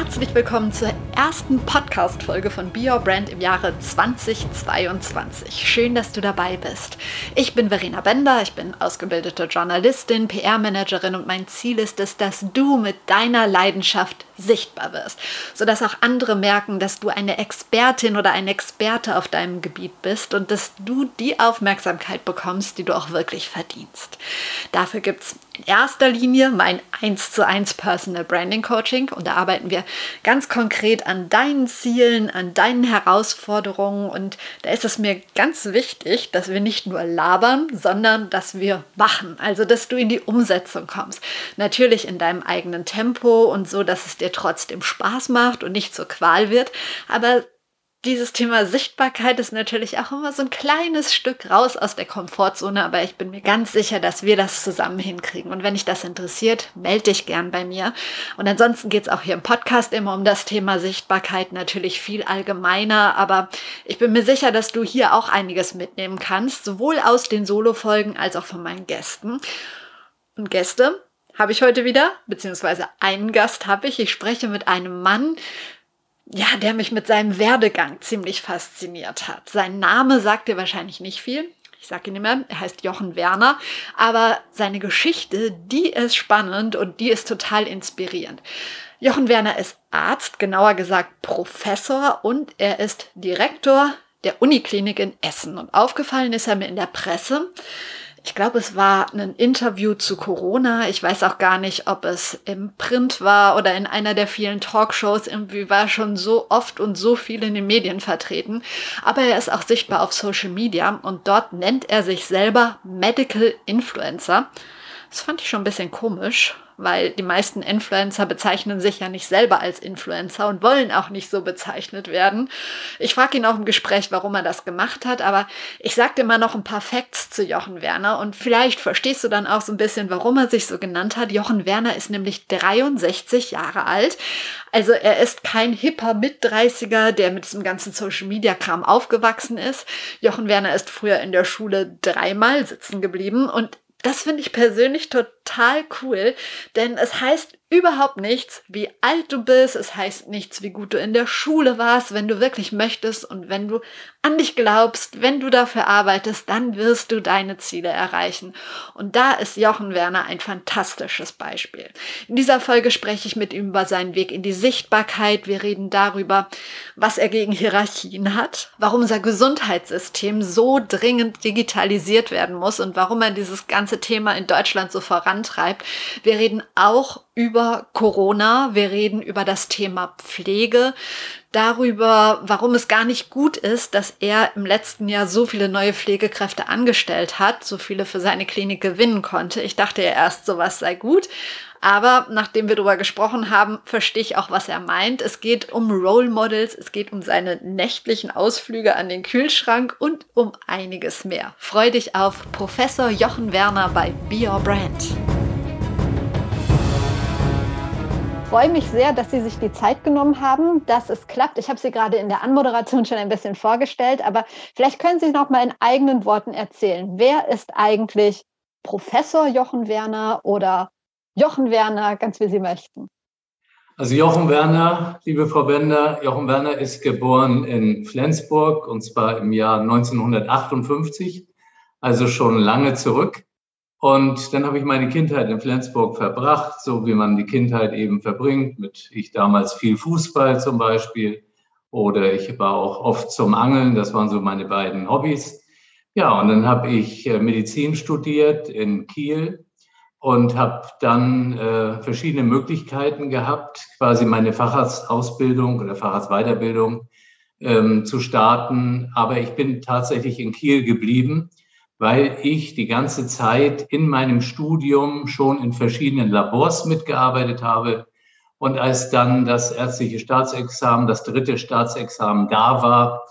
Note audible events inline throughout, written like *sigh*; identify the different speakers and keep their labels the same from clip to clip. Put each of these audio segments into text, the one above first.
Speaker 1: Herzlich willkommen zur ersten Podcast-Folge von Be Your Brand im Jahre 2022. Schön, dass du dabei bist. Ich bin Verena Bender, ich bin ausgebildete Journalistin, PR-Managerin und mein Ziel ist es, dass du mit deiner Leidenschaft sichtbar wirst, sodass auch andere merken, dass du eine Expertin oder ein Experte auf deinem Gebiet bist und dass du die Aufmerksamkeit bekommst, die du auch wirklich verdienst. Dafür gibt es in erster Linie mein 1 zu 1 Personal Branding Coaching. Und da arbeiten wir ganz konkret an deinen Zielen, an deinen Herausforderungen. Und da ist es mir ganz wichtig, dass wir nicht nur labern, sondern dass wir machen, also dass du in die Umsetzung kommst. Natürlich in deinem eigenen Tempo und so, dass es dir trotzdem Spaß macht und nicht zur Qual wird, aber dieses Thema Sichtbarkeit ist natürlich auch immer so ein kleines Stück raus aus der Komfortzone, aber ich bin mir ganz sicher, dass wir das zusammen hinkriegen. Und wenn dich das interessiert, melde dich gern bei mir. Und ansonsten geht es auch hier im Podcast immer um das Thema Sichtbarkeit, natürlich viel allgemeiner, aber ich bin mir sicher, dass du hier auch einiges mitnehmen kannst, sowohl aus den Solo-Folgen als auch von meinen Gästen. Und Gäste habe ich heute wieder, beziehungsweise einen Gast habe ich. Ich spreche mit einem Mann, ja, der mich mit seinem Werdegang ziemlich fasziniert hat. Sein Name sagt dir wahrscheinlich nicht viel. Ich sage ihn immer, er heißt Jochen Werner, aber seine Geschichte, die ist spannend und die ist total inspirierend. Jochen Werner ist Arzt, genauer gesagt Professor und er ist Direktor der Uniklinik in Essen. Und aufgefallen ist er mir in der Presse, ich glaube, es war ein Interview zu Corona. Ich weiß auch gar nicht, ob es im Print war oder in einer der vielen Talkshows. Irgendwie war schon so oft und so viel in den Medien vertreten. Aber er ist auch sichtbar auf Social Media und dort nennt er sich selber Medical Influencer. Das fand ich schon ein bisschen komisch weil die meisten Influencer bezeichnen sich ja nicht selber als Influencer und wollen auch nicht so bezeichnet werden. Ich frage ihn auch im Gespräch, warum er das gemacht hat, aber ich sagte immer noch ein paar Facts zu Jochen Werner und vielleicht verstehst du dann auch so ein bisschen, warum er sich so genannt hat. Jochen Werner ist nämlich 63 Jahre alt. Also er ist kein hipper Mit-30er, der mit diesem ganzen Social-Media-Kram aufgewachsen ist. Jochen Werner ist früher in der Schule dreimal sitzen geblieben und das finde ich persönlich total cool, denn es heißt überhaupt nichts, wie alt du bist. Es heißt nichts, wie gut du in der Schule warst. Wenn du wirklich möchtest und wenn du an dich glaubst, wenn du dafür arbeitest, dann wirst du deine Ziele erreichen. Und da ist Jochen Werner ein fantastisches Beispiel. In dieser Folge spreche ich mit ihm über seinen Weg in die Sichtbarkeit. Wir reden darüber, was er gegen Hierarchien hat, warum unser Gesundheitssystem so dringend digitalisiert werden muss und warum er dieses ganze Thema in Deutschland so vorantreibt. Wir reden auch über Corona. Wir reden über das Thema Pflege, darüber, warum es gar nicht gut ist, dass er im letzten Jahr so viele neue Pflegekräfte angestellt hat, so viele für seine Klinik gewinnen konnte. Ich dachte ja erst, sowas sei gut. Aber nachdem wir darüber gesprochen haben, verstehe ich auch, was er meint. Es geht um Role Models, es geht um seine nächtlichen Ausflüge an den Kühlschrank und um einiges mehr. Freu dich auf Professor Jochen Werner bei Be Your Brand freue mich sehr, dass Sie sich die Zeit genommen haben, dass es klappt. Ich habe Sie gerade in der Anmoderation schon ein bisschen vorgestellt, aber vielleicht können Sie noch mal in eigenen Worten erzählen. Wer ist eigentlich Professor Jochen Werner oder Jochen Werner, ganz wie Sie möchten?
Speaker 2: Also Jochen Werner, liebe Frau Bender, Jochen Werner ist geboren in Flensburg und zwar im Jahr 1958, also schon lange zurück. Und dann habe ich meine Kindheit in Flensburg verbracht, so wie man die Kindheit eben verbringt, mit ich damals viel Fußball zum Beispiel oder ich war auch oft zum Angeln, das waren so meine beiden Hobbys. Ja, und dann habe ich äh, Medizin studiert in Kiel und habe dann äh, verschiedene Möglichkeiten gehabt, quasi meine Facharztausbildung oder Facharztweiterbildung ähm, zu starten. Aber ich bin tatsächlich in Kiel geblieben weil ich die ganze Zeit in meinem Studium schon in verschiedenen Labors mitgearbeitet habe. Und als dann das ärztliche Staatsexamen, das dritte Staatsexamen da war,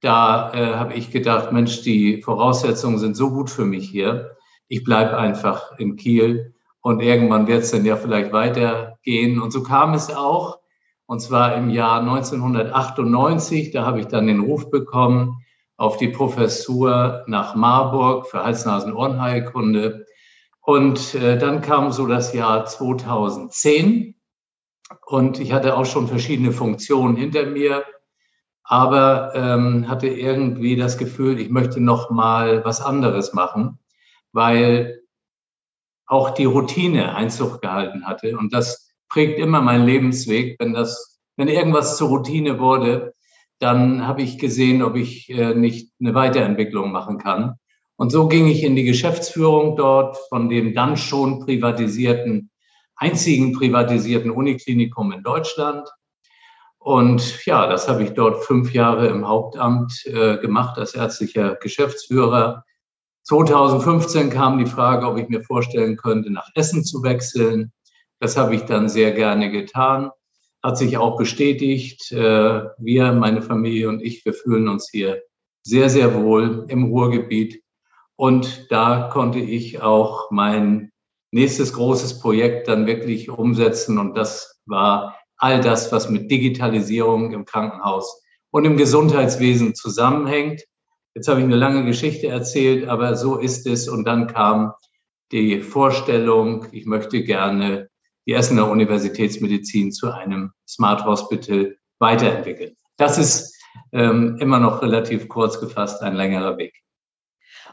Speaker 2: da äh, habe ich gedacht, Mensch, die Voraussetzungen sind so gut für mich hier. Ich bleibe einfach in Kiel und irgendwann wird es dann ja vielleicht weitergehen. Und so kam es auch. Und zwar im Jahr 1998, da habe ich dann den Ruf bekommen auf die Professur nach Marburg für Hals-Nasen-Ohrenheilkunde. Und äh, dann kam so das Jahr 2010 und ich hatte auch schon verschiedene Funktionen hinter mir, aber ähm, hatte irgendwie das Gefühl, ich möchte noch mal was anderes machen, weil auch die Routine Einzug gehalten hatte und das prägt immer meinen Lebensweg. Wenn das, wenn irgendwas zur Routine wurde, dann habe ich gesehen, ob ich äh, nicht eine Weiterentwicklung machen kann. Und so ging ich in die Geschäftsführung dort von dem dann schon privatisierten, einzigen privatisierten Uniklinikum in Deutschland. Und ja, das habe ich dort fünf Jahre im Hauptamt äh, gemacht als ärztlicher Geschäftsführer. 2015 kam die Frage, ob ich mir vorstellen könnte, nach Essen zu wechseln. Das habe ich dann sehr gerne getan. Hat sich auch bestätigt. Äh, wir, meine Familie und ich, wir fühlen uns hier sehr, sehr wohl im Ruhrgebiet. Und da konnte ich auch mein nächstes großes Projekt dann wirklich umsetzen. Und das war all das, was mit Digitalisierung im Krankenhaus und im Gesundheitswesen zusammenhängt. Jetzt habe ich eine lange Geschichte erzählt, aber so ist es. Und dann kam die Vorstellung, ich möchte gerne die Essener Universitätsmedizin zu einem Smart Hospital weiterentwickeln. Das ist ähm, immer noch relativ kurz gefasst ein längerer Weg.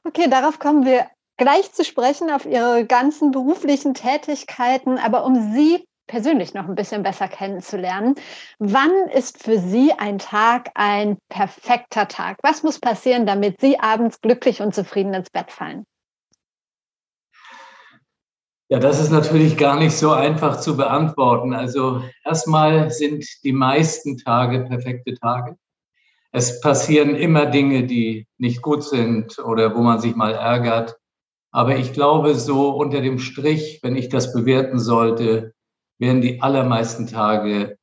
Speaker 1: Okay, darauf kommen wir gleich zu sprechen, auf Ihre ganzen beruflichen Tätigkeiten. Aber um Sie persönlich noch ein bisschen besser kennenzulernen, wann ist für Sie ein Tag ein perfekter Tag? Was muss passieren, damit Sie abends glücklich und zufrieden ins Bett fallen?
Speaker 2: Ja, das ist natürlich gar nicht so einfach zu beantworten. Also erstmal sind die meisten Tage perfekte Tage. Es passieren immer Dinge, die nicht gut sind oder wo man sich mal ärgert. Aber ich glaube, so unter dem Strich, wenn ich das bewerten sollte, wären die allermeisten Tage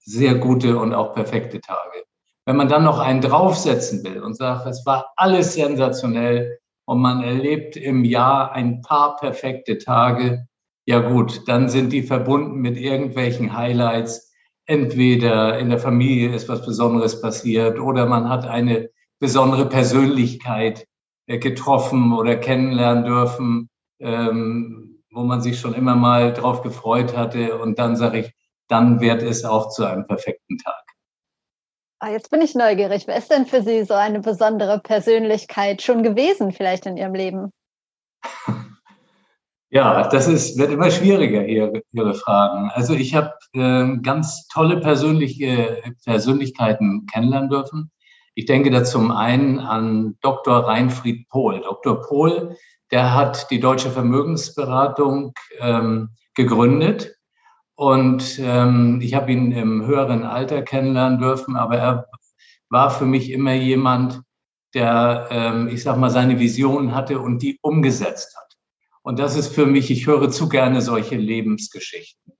Speaker 2: sehr gute und auch perfekte Tage. Wenn man dann noch einen draufsetzen will und sagt, es war alles sensationell, und man erlebt im Jahr ein paar perfekte Tage, ja gut, dann sind die verbunden mit irgendwelchen Highlights. Entweder in der Familie ist was Besonderes passiert oder man hat eine besondere Persönlichkeit äh, getroffen oder kennenlernen dürfen, ähm, wo man sich schon immer mal drauf gefreut hatte. Und dann sage ich, dann wird es auch zu einem perfekten Tag.
Speaker 1: Ah, jetzt bin ich neugierig. Wer ist denn für Sie so eine besondere Persönlichkeit schon gewesen, vielleicht in Ihrem Leben? *laughs*
Speaker 2: Ja, das ist, wird immer schwieriger, Ihre, Ihre Fragen. Also ich habe äh, ganz tolle persönliche Persönlichkeiten kennenlernen dürfen. Ich denke da zum einen an Dr. Reinfried Pohl. Dr. Pohl, der hat die Deutsche Vermögensberatung ähm, gegründet und ähm, ich habe ihn im höheren Alter kennenlernen dürfen, aber er war für mich immer jemand, der, ähm, ich sag mal, seine Visionen hatte und die umgesetzt hat. Und das ist für mich, ich höre zu gerne solche Lebensgeschichten.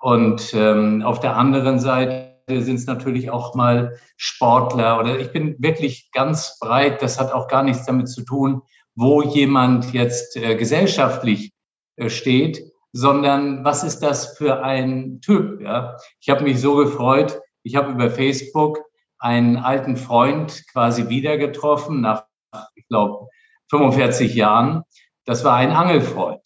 Speaker 2: Und ähm, auf der anderen Seite sind es natürlich auch mal Sportler oder ich bin wirklich ganz breit. Das hat auch gar nichts damit zu tun, wo jemand jetzt äh, gesellschaftlich äh, steht, sondern was ist das für ein Typ? Ja? Ich habe mich so gefreut, ich habe über Facebook einen alten Freund quasi wieder getroffen nach, ich glaube, 45 Jahren. Das war ein Angelfreund.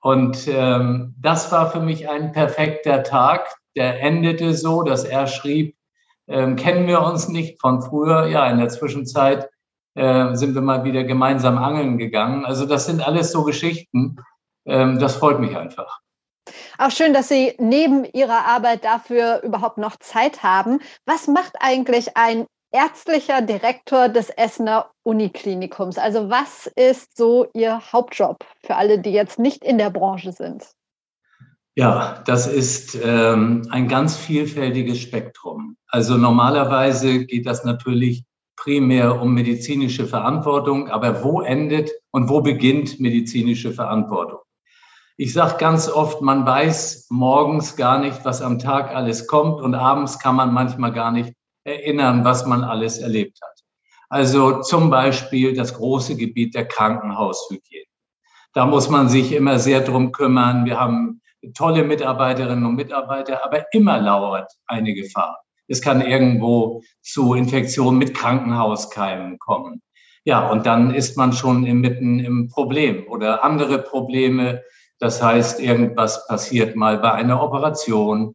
Speaker 2: Und ähm, das war für mich ein perfekter Tag. Der endete so, dass er schrieb, ähm, kennen wir uns nicht von früher? Ja, in der Zwischenzeit äh, sind wir mal wieder gemeinsam angeln gegangen. Also das sind alles so Geschichten, das freut mich einfach.
Speaker 1: Auch schön, dass Sie neben Ihrer Arbeit dafür überhaupt noch Zeit haben. Was macht eigentlich ein ärztlicher Direktor des Essener Uniklinikums? Also was ist so Ihr Hauptjob für alle, die jetzt nicht in der Branche sind?
Speaker 2: Ja, das ist ähm, ein ganz vielfältiges Spektrum. Also normalerweise geht das natürlich primär um medizinische Verantwortung, aber wo endet und wo beginnt medizinische Verantwortung? Ich sage ganz oft, man weiß morgens gar nicht, was am Tag alles kommt und abends kann man manchmal gar nicht erinnern, was man alles erlebt hat. Also zum Beispiel das große Gebiet der Krankenhaushygiene. Da muss man sich immer sehr drum kümmern. Wir haben tolle Mitarbeiterinnen und Mitarbeiter, aber immer lauert eine Gefahr. Es kann irgendwo zu Infektionen mit Krankenhauskeimen kommen. Ja, und dann ist man schon mitten im Problem oder andere Probleme. Das heißt, irgendwas passiert mal bei einer Operation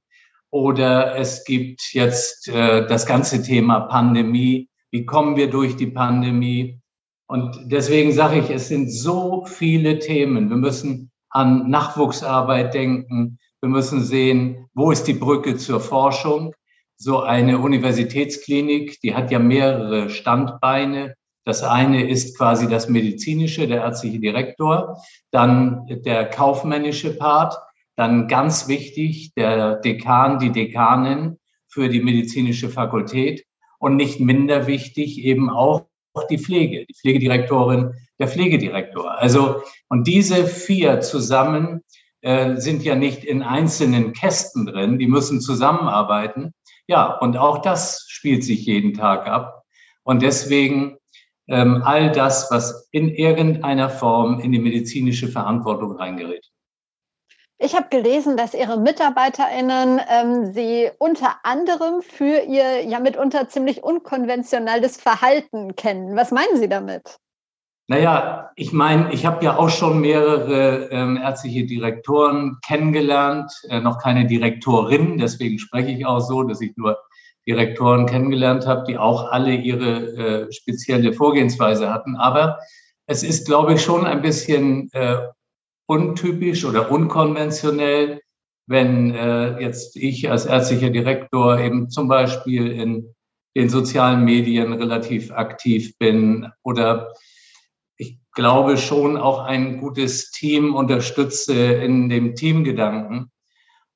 Speaker 2: oder es gibt jetzt äh, das ganze Thema Pandemie. Wie kommen wir durch die Pandemie? Und deswegen sage ich, es sind so viele Themen. Wir müssen an Nachwuchsarbeit denken. Wir müssen sehen, wo ist die Brücke zur Forschung? So eine Universitätsklinik, die hat ja mehrere Standbeine. Das eine ist quasi das medizinische, der ärztliche Direktor, dann der kaufmännische Part, dann ganz wichtig der Dekan, die Dekanin für die medizinische Fakultät und nicht minder wichtig eben auch die Pflege, die Pflegedirektorin, der Pflegedirektor. Also, und diese vier zusammen äh, sind ja nicht in einzelnen Kästen drin, die müssen zusammenarbeiten. Ja, und auch das spielt sich jeden Tag ab. Und deswegen ähm, all das, was in irgendeiner Form in die medizinische Verantwortung reingerät.
Speaker 1: Ich habe gelesen, dass Ihre MitarbeiterInnen ähm, Sie unter anderem für Ihr ja mitunter ziemlich unkonventionelles Verhalten kennen. Was meinen Sie damit?
Speaker 2: Naja, ich meine, ich habe ja auch schon mehrere ähm, ärztliche Direktoren kennengelernt, äh, noch keine Direktorin, deswegen spreche ich auch so, dass ich nur Direktoren kennengelernt habe, die auch alle ihre äh, spezielle Vorgehensweise hatten. Aber es ist, glaube ich, schon ein bisschen äh, untypisch oder unkonventionell, wenn äh, jetzt ich als ärztlicher Direktor eben zum Beispiel in den sozialen Medien relativ aktiv bin oder ich glaube schon auch ein gutes Team unterstütze in dem Teamgedanken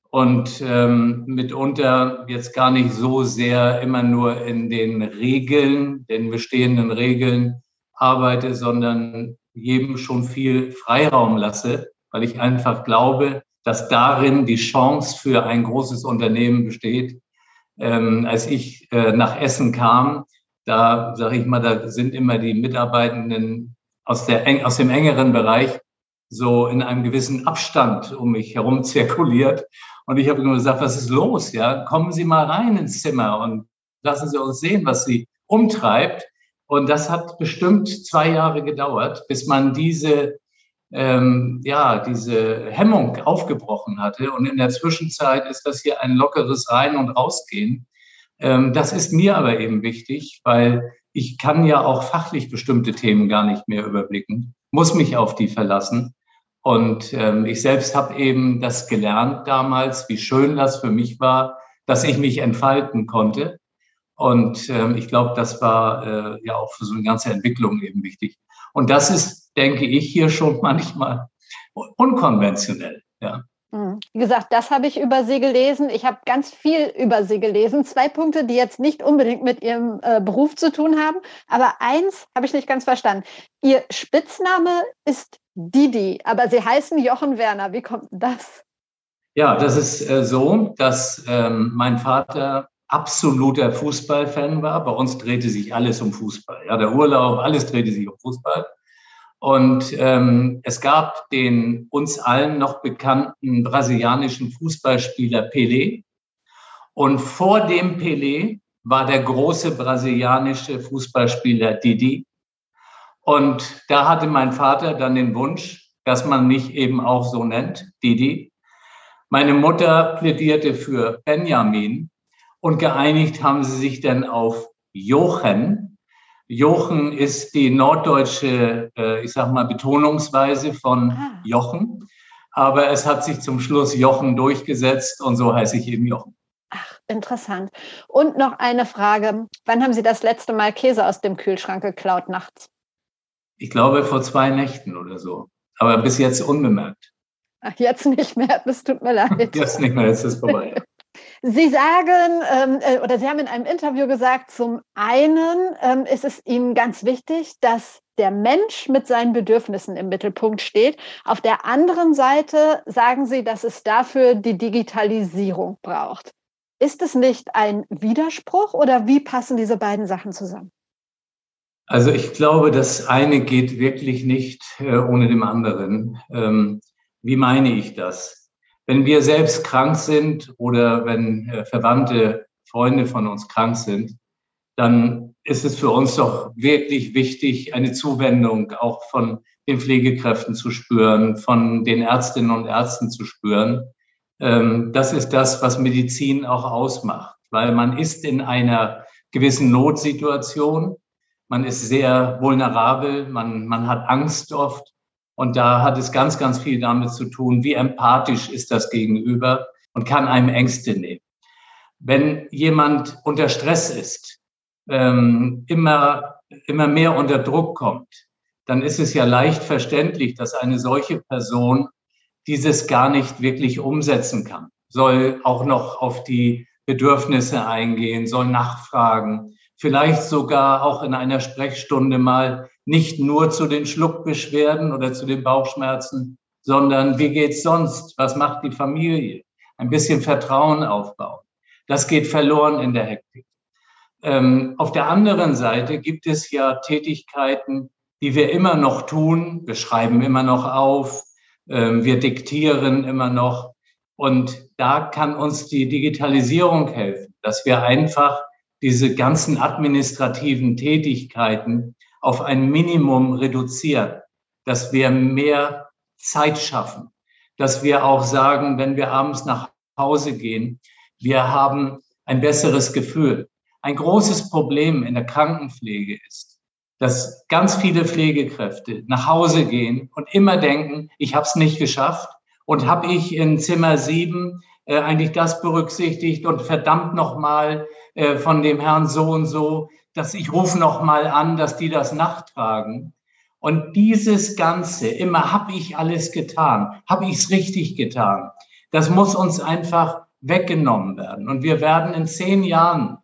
Speaker 2: und ähm, mitunter jetzt gar nicht so sehr immer nur in den Regeln, den bestehenden Regeln arbeite, sondern jedem schon viel Freiraum lasse, weil ich einfach glaube, dass darin die Chance für ein großes Unternehmen besteht. Ähm, als ich äh, nach Essen kam, da sage ich mal, da sind immer die Mitarbeitenden aus, der, aus dem engeren Bereich so in einem gewissen Abstand um mich herum zirkuliert. Und ich habe nur gesagt, was ist los? Ja, kommen Sie mal rein ins Zimmer und lassen Sie uns sehen, was Sie umtreibt. Und das hat bestimmt zwei Jahre gedauert, bis man diese, ähm, ja, diese Hemmung aufgebrochen hatte. Und in der Zwischenzeit ist das hier ein lockeres Rein- und Rausgehen. Ähm, das ist mir aber eben wichtig, weil ich kann ja auch fachlich bestimmte Themen gar nicht mehr überblicken, muss mich auf die verlassen. Und ähm, ich selbst habe eben das gelernt damals, wie schön das für mich war, dass ich mich entfalten konnte und ähm, ich glaube, das war äh, ja auch für so eine ganze Entwicklung eben wichtig. Und das ist, denke ich, hier schon *laughs* manchmal unkonventionell. Ja.
Speaker 1: Mhm. Wie gesagt, das habe ich über Sie gelesen. Ich habe ganz viel über Sie gelesen. Zwei Punkte, die jetzt nicht unbedingt mit Ihrem äh, Beruf zu tun haben. Aber eins habe ich nicht ganz verstanden. Ihr Spitzname ist Didi, aber Sie heißen Jochen Werner. Wie kommt das?
Speaker 2: Ja, das ist äh, so, dass ähm, mein Vater absoluter Fußballfan war. Bei uns drehte sich alles um Fußball. Ja, der Urlaub, alles drehte sich um Fußball. Und ähm, es gab den uns allen noch bekannten brasilianischen Fußballspieler Pelé. Und vor dem Pelé war der große brasilianische Fußballspieler Didi. Und da hatte mein Vater dann den Wunsch, dass man mich eben auch so nennt, Didi. Meine Mutter plädierte für Benjamin, und geeinigt haben sie sich dann auf Jochen. Jochen ist die norddeutsche, äh, ich sag mal, Betonungsweise von ah. Jochen. Aber es hat sich zum Schluss Jochen durchgesetzt und so heiße ich eben Jochen.
Speaker 1: Ach, interessant. Und noch eine Frage. Wann haben Sie das letzte Mal Käse aus dem Kühlschrank geklaut nachts?
Speaker 2: Ich glaube vor zwei Nächten oder so. Aber bis jetzt unbemerkt.
Speaker 1: Ach, jetzt nicht mehr. Es tut mir leid. *laughs*
Speaker 2: Jetzt nicht mehr, jetzt ist es vorbei. *laughs*
Speaker 1: Sie sagen ähm, äh, oder Sie haben in einem Interview gesagt, zum einen ähm, ist es Ihnen ganz wichtig, dass der Mensch mit seinen Bedürfnissen im Mittelpunkt steht. Auf der anderen Seite sagen Sie, dass es dafür die Digitalisierung braucht. Ist es nicht ein Widerspruch oder wie passen diese beiden Sachen zusammen?
Speaker 2: Also ich glaube, das eine geht wirklich nicht äh, ohne dem anderen. Ähm, wie meine ich das? Wenn wir selbst krank sind oder wenn äh, Verwandte, Freunde von uns krank sind, dann ist es für uns doch wirklich wichtig, eine Zuwendung auch von den Pflegekräften zu spüren, von den Ärztinnen und Ärzten zu spüren. Ähm, das ist das, was Medizin auch ausmacht, weil man ist in einer gewissen Notsituation, man ist sehr vulnerabel, man, man hat Angst oft und da hat es ganz, ganz viel damit zu tun, wie empathisch ist das Gegenüber und kann einem Ängste nehmen. Wenn jemand unter Stress ist, ähm, immer, immer mehr unter Druck kommt, dann ist es ja leicht verständlich, dass eine solche Person dieses gar nicht wirklich umsetzen kann. Soll auch noch auf die Bedürfnisse eingehen, soll nachfragen, vielleicht sogar auch in einer Sprechstunde mal nicht nur zu den Schluckbeschwerden oder zu den Bauchschmerzen, sondern wie geht's sonst? Was macht die Familie? Ein bisschen Vertrauen aufbauen. Das geht verloren in der Hektik. Ähm, auf der anderen Seite gibt es ja Tätigkeiten, die wir immer noch tun. Wir schreiben immer noch auf, ähm, wir diktieren immer noch. Und da kann uns die Digitalisierung helfen, dass wir einfach diese ganzen administrativen Tätigkeiten auf ein Minimum reduzieren, dass wir mehr Zeit schaffen, dass wir auch sagen, wenn wir abends nach Hause gehen, wir haben ein besseres Gefühl. Ein großes Problem in der Krankenpflege ist, dass ganz viele Pflegekräfte nach Hause gehen und immer denken, ich habe es nicht geschafft und habe ich in Zimmer sieben äh, eigentlich das berücksichtigt und verdammt nochmal äh, von dem Herrn so und so, dass ich rufe nochmal an, dass die das nachtragen. Und dieses Ganze, immer habe ich alles getan, habe ich es richtig getan, das muss uns einfach weggenommen werden. Und wir werden in zehn Jahren,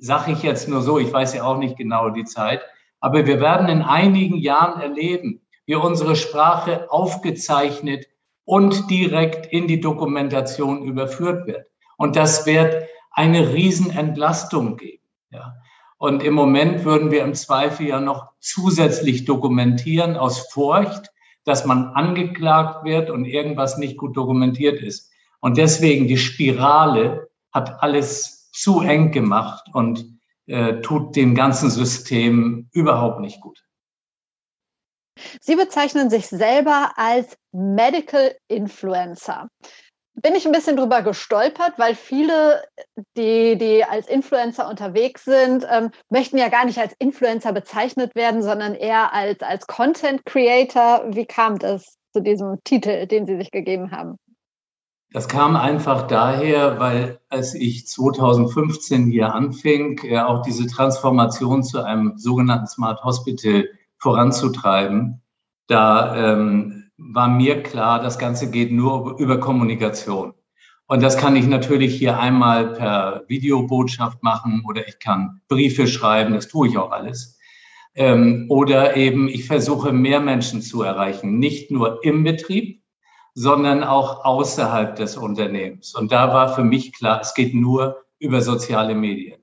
Speaker 2: sage ich jetzt nur so, ich weiß ja auch nicht genau die Zeit, aber wir werden in einigen Jahren erleben, wie unsere Sprache aufgezeichnet und direkt in die Dokumentation überführt wird. Und das wird eine Riesenentlastung geben. Ja. Und im Moment würden wir im Zweifel ja noch zusätzlich dokumentieren aus Furcht, dass man angeklagt wird und irgendwas nicht gut dokumentiert ist. Und deswegen die Spirale hat alles zu eng gemacht und äh, tut dem ganzen System überhaupt nicht gut.
Speaker 1: Sie bezeichnen sich selber als Medical Influencer. Bin ich ein bisschen drüber gestolpert, weil viele, die, die als Influencer unterwegs sind, ähm, möchten ja gar nicht als Influencer bezeichnet werden, sondern eher als, als Content Creator. Wie kam das zu diesem Titel, den Sie sich gegeben haben?
Speaker 2: Das kam einfach daher, weil als ich 2015 hier anfing, äh, auch diese Transformation zu einem sogenannten Smart Hospital voranzutreiben, da ähm, war mir klar, das Ganze geht nur über Kommunikation. Und das kann ich natürlich hier einmal per Videobotschaft machen oder ich kann Briefe schreiben, das tue ich auch alles. Ähm, oder eben ich versuche mehr Menschen zu erreichen, nicht nur im Betrieb, sondern auch außerhalb des Unternehmens. Und da war für mich klar, es geht nur über soziale Medien.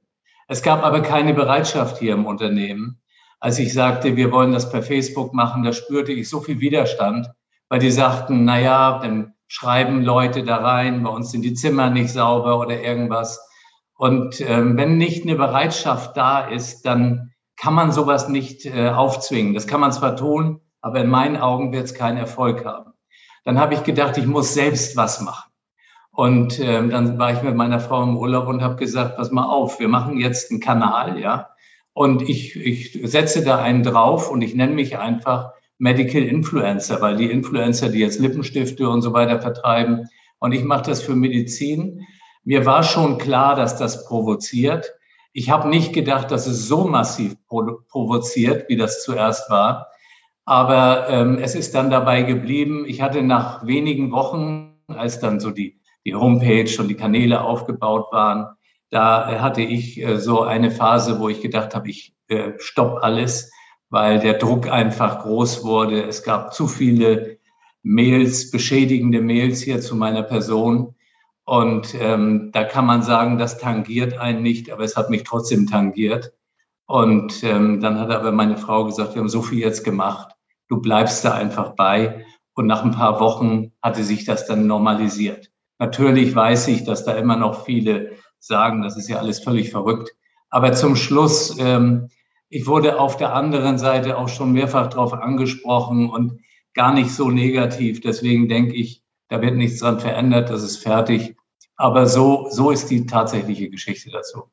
Speaker 2: Es gab aber keine Bereitschaft hier im Unternehmen, als ich sagte, wir wollen das per Facebook machen, da spürte ich so viel Widerstand, weil die sagten, na ja, dann schreiben Leute da rein, bei uns sind die Zimmer nicht sauber oder irgendwas. Und ähm, wenn nicht eine Bereitschaft da ist, dann kann man sowas nicht äh, aufzwingen. Das kann man zwar tun, aber in meinen Augen wird es keinen Erfolg haben. Dann habe ich gedacht, ich muss selbst was machen. Und ähm, dann war ich mit meiner Frau im Urlaub und habe gesagt, pass mal auf, wir machen jetzt einen Kanal, ja, und ich, ich setze da einen drauf und ich nenne mich einfach Medical Influencer, weil die Influencer, die jetzt Lippenstifte und so weiter vertreiben, und ich mache das für Medizin. Mir war schon klar, dass das provoziert. Ich habe nicht gedacht, dass es so massiv provoziert, wie das zuerst war. Aber ähm, es ist dann dabei geblieben. Ich hatte nach wenigen Wochen, als dann so die, die Homepage und die Kanäle aufgebaut waren, da hatte ich äh, so eine Phase, wo ich gedacht habe, ich äh, stopp alles, weil der Druck einfach groß wurde. Es gab zu viele Mails, beschädigende Mails hier zu meiner Person. Und ähm, da kann man sagen, das tangiert einen nicht, aber es hat mich trotzdem tangiert. Und ähm, dann hat aber meine Frau gesagt, wir haben so viel jetzt gemacht, du bleibst da einfach bei Und nach ein paar Wochen hatte sich das dann normalisiert. Natürlich weiß ich, dass da immer noch viele sagen, das ist ja alles völlig verrückt. Aber zum Schluss, ähm, ich wurde auf der anderen Seite auch schon mehrfach darauf angesprochen und gar nicht so negativ. Deswegen denke ich, da wird nichts dran verändert, das ist fertig. Aber so, so ist die tatsächliche Geschichte dazu.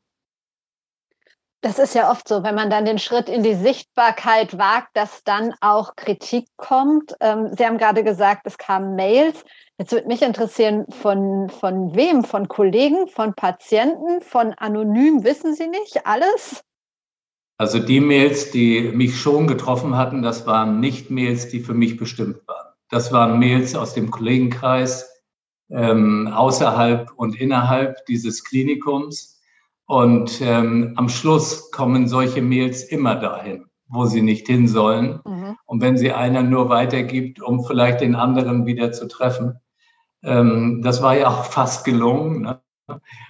Speaker 1: Das ist ja oft so, wenn man dann den Schritt in die Sichtbarkeit wagt, dass dann auch Kritik kommt. Ähm, Sie haben gerade gesagt, es kamen Mails. Jetzt würde mich interessieren, von, von wem? Von Kollegen, von Patienten, von anonym, wissen Sie nicht alles?
Speaker 2: Also die Mails, die mich schon getroffen hatten, das waren nicht Mails, die für mich bestimmt waren. Das waren Mails aus dem Kollegenkreis, ähm, außerhalb und innerhalb dieses Klinikums. Und ähm, am Schluss kommen solche Mails immer dahin, wo sie nicht hin sollen. Mhm. Und wenn sie einer nur weitergibt, um vielleicht den anderen wieder zu treffen. Ähm, das war ja *laughs* auch fast gelungen. Ne?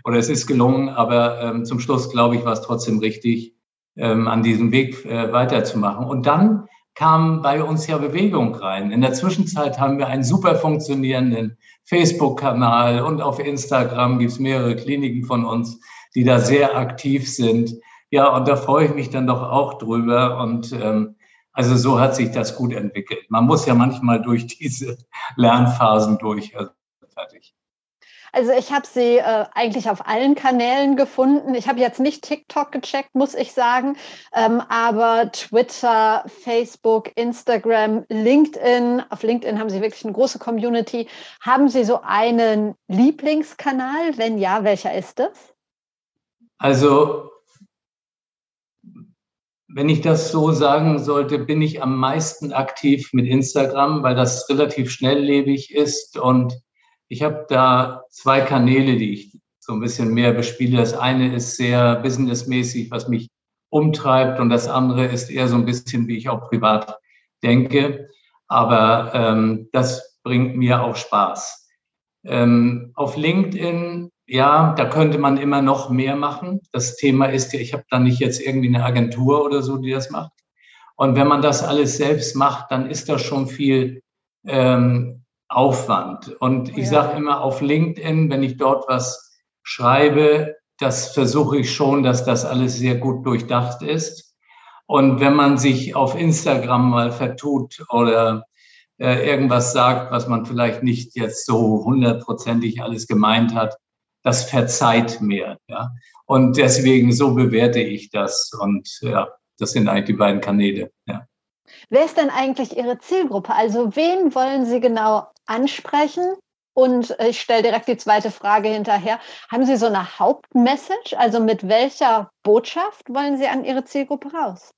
Speaker 2: Oder es ist gelungen, aber ähm, zum Schluss, glaube ich, war es trotzdem richtig, ähm, an diesem Weg äh, weiterzumachen. Und dann kam bei uns ja Bewegung rein. In der Zwischenzeit haben wir einen super funktionierenden Facebook-Kanal und auf Instagram gibt es mehrere Kliniken von uns, die da sehr aktiv sind. Ja, und da freue ich mich dann doch auch drüber. Und ähm, also so hat sich das gut entwickelt. Man muss ja manchmal durch *laughs* diese Lernphasen durch. Also fertig.
Speaker 1: Also ich habe sie äh, eigentlich auf allen Kanälen gefunden. Ich habe jetzt nicht TikTok gecheckt, muss ich sagen, ähm, aber Twitter, Facebook, Instagram, LinkedIn. Auf LinkedIn haben Sie wirklich eine große Community. Haben Sie so einen Lieblingskanal? Wenn ja, welcher ist es?
Speaker 2: Also wenn ich das so sagen sollte, bin ich am meisten aktiv mit Instagram, weil das relativ schnelllebig ist und ich habe da zwei Kanäle, die ich so ein bisschen mehr bespiele. Das eine ist sehr businessmäßig, was mich umtreibt und das andere ist eher so ein bisschen, wie ich auch privat denke. Aber ähm, das bringt mir auch Spaß. Ähm, auf LinkedIn, ja, da könnte man immer noch mehr machen. Das Thema ist ja, ich habe da nicht jetzt irgendwie eine Agentur oder so, die das macht. Und wenn man das alles selbst macht, dann ist da schon viel ähm, Aufwand. Und ich ja. sage immer auf LinkedIn, wenn ich dort was schreibe, das versuche ich schon, dass das alles sehr gut durchdacht ist. Und wenn man sich auf Instagram mal vertut oder äh, irgendwas sagt, was man vielleicht nicht jetzt so hundertprozentig alles gemeint hat, das verzeiht mir. Ja? Und deswegen so bewerte ich das. Und ja, das sind eigentlich die beiden Kanäle. Ja.
Speaker 1: Wer ist denn eigentlich Ihre Zielgruppe? Also wen wollen Sie genau ansprechen? Und ich stelle direkt die zweite Frage hinterher. Haben Sie so eine Hauptmessage? Also mit welcher Botschaft wollen Sie an Ihre Zielgruppe raus?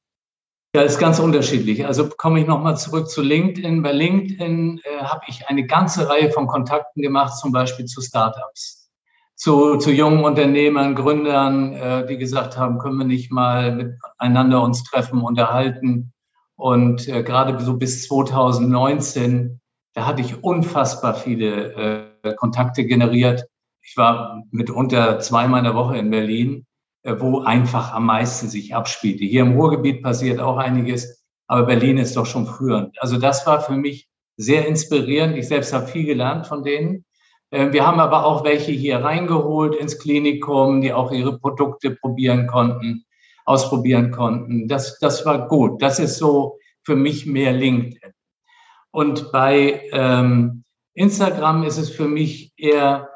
Speaker 2: Ja, ist ganz unterschiedlich. Also komme ich nochmal zurück zu LinkedIn. Bei LinkedIn äh, habe ich eine ganze Reihe von Kontakten gemacht, zum Beispiel zu Startups, zu, zu jungen Unternehmern, Gründern, äh, die gesagt haben, können wir nicht mal miteinander uns treffen, unterhalten. Und äh, gerade so bis 2019, da hatte ich unfassbar viele äh, Kontakte generiert. Ich war mitunter zweimal in der Woche in Berlin, äh, wo einfach am meisten sich abspielte. Hier im Ruhrgebiet passiert auch einiges, aber Berlin ist doch schon führend. Also das war für mich sehr inspirierend. Ich selbst habe viel gelernt von denen. Äh, wir haben aber auch welche hier reingeholt ins Klinikum, die auch ihre Produkte probieren konnten ausprobieren konnten. Das, das war gut. Das ist so für mich mehr LinkedIn. Und bei ähm, Instagram ist es für mich eher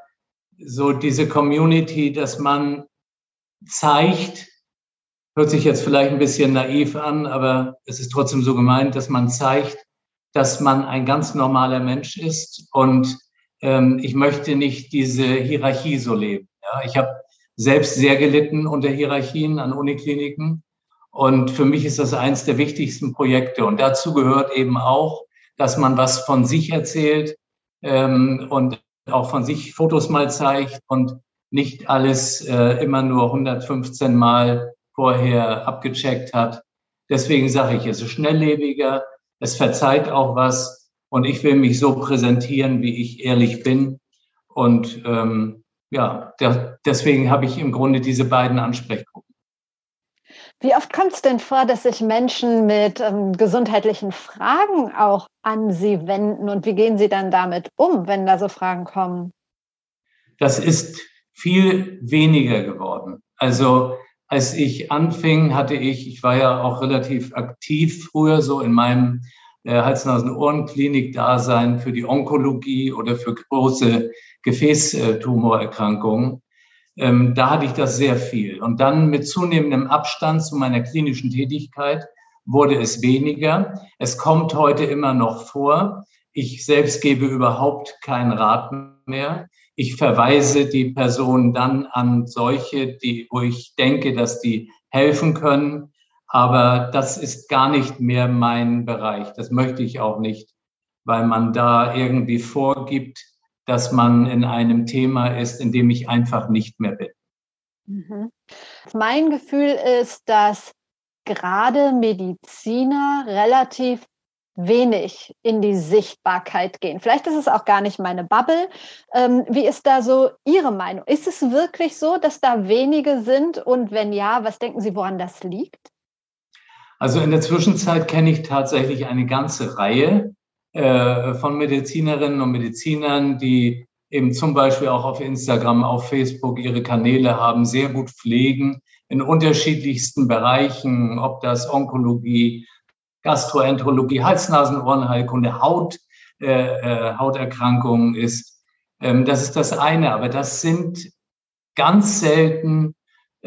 Speaker 2: so diese Community, dass man zeigt, hört sich jetzt vielleicht ein bisschen naiv an, aber es ist trotzdem so gemeint, dass man zeigt, dass man ein ganz normaler Mensch ist und ähm, ich möchte nicht diese Hierarchie so leben. Ja, ich habe selbst sehr gelitten unter Hierarchien an Unikliniken. Und für mich ist das eines der wichtigsten Projekte. Und dazu gehört eben auch, dass man was von sich erzählt ähm, und auch von sich Fotos mal zeigt und nicht alles äh, immer nur 115 Mal vorher abgecheckt hat. Deswegen sage ich, es ist schnelllebiger, es verzeiht auch was und ich will mich so präsentieren, wie ich ehrlich bin. Und ähm, ja, der, deswegen habe ich im Grunde diese beiden Ansprechgruppen.
Speaker 1: Wie oft kommt es denn vor, dass sich Menschen mit ähm, gesundheitlichen Fragen auch an Sie wenden und wie gehen Sie dann damit um, wenn da so Fragen kommen?
Speaker 2: Das ist viel weniger geworden. Also als ich anfing, hatte ich, ich war ja auch relativ aktiv früher so in meinem äh, Hals-Nasen-Ohren-Klinik-Dasein für die Onkologie oder für große Gefäßtumorerkrankungen. Ähm, da hatte ich das sehr viel. Und dann mit zunehmendem Abstand zu meiner klinischen Tätigkeit wurde es weniger. Es kommt heute immer noch vor. Ich selbst gebe überhaupt keinen Rat mehr. Ich verweise die Person dann an solche, die, wo ich denke, dass die helfen können. Aber das ist gar nicht mehr mein Bereich. Das möchte ich auch nicht, weil man da irgendwie vorgibt, dass man in einem Thema ist, in dem ich einfach nicht mehr bin.
Speaker 1: Mhm. Mein Gefühl ist, dass gerade Mediziner relativ wenig in die Sichtbarkeit gehen. Vielleicht ist es auch gar nicht meine Bubble. Ähm, wie ist da so Ihre Meinung? Ist es wirklich so, dass da wenige sind? Und wenn ja, was denken Sie, woran das liegt?
Speaker 2: Also in der Zwischenzeit kenne ich tatsächlich eine ganze Reihe äh, von Medizinerinnen und Medizinern, die eben zum Beispiel auch auf Instagram, auf Facebook ihre Kanäle haben, sehr gut pflegen in unterschiedlichsten Bereichen, ob das Onkologie, Gastroenterologie, Hals-Nasen-Ohrenheilkunde, Haut, äh, äh, Hauterkrankungen ist. Ähm, das ist das eine, aber das sind ganz selten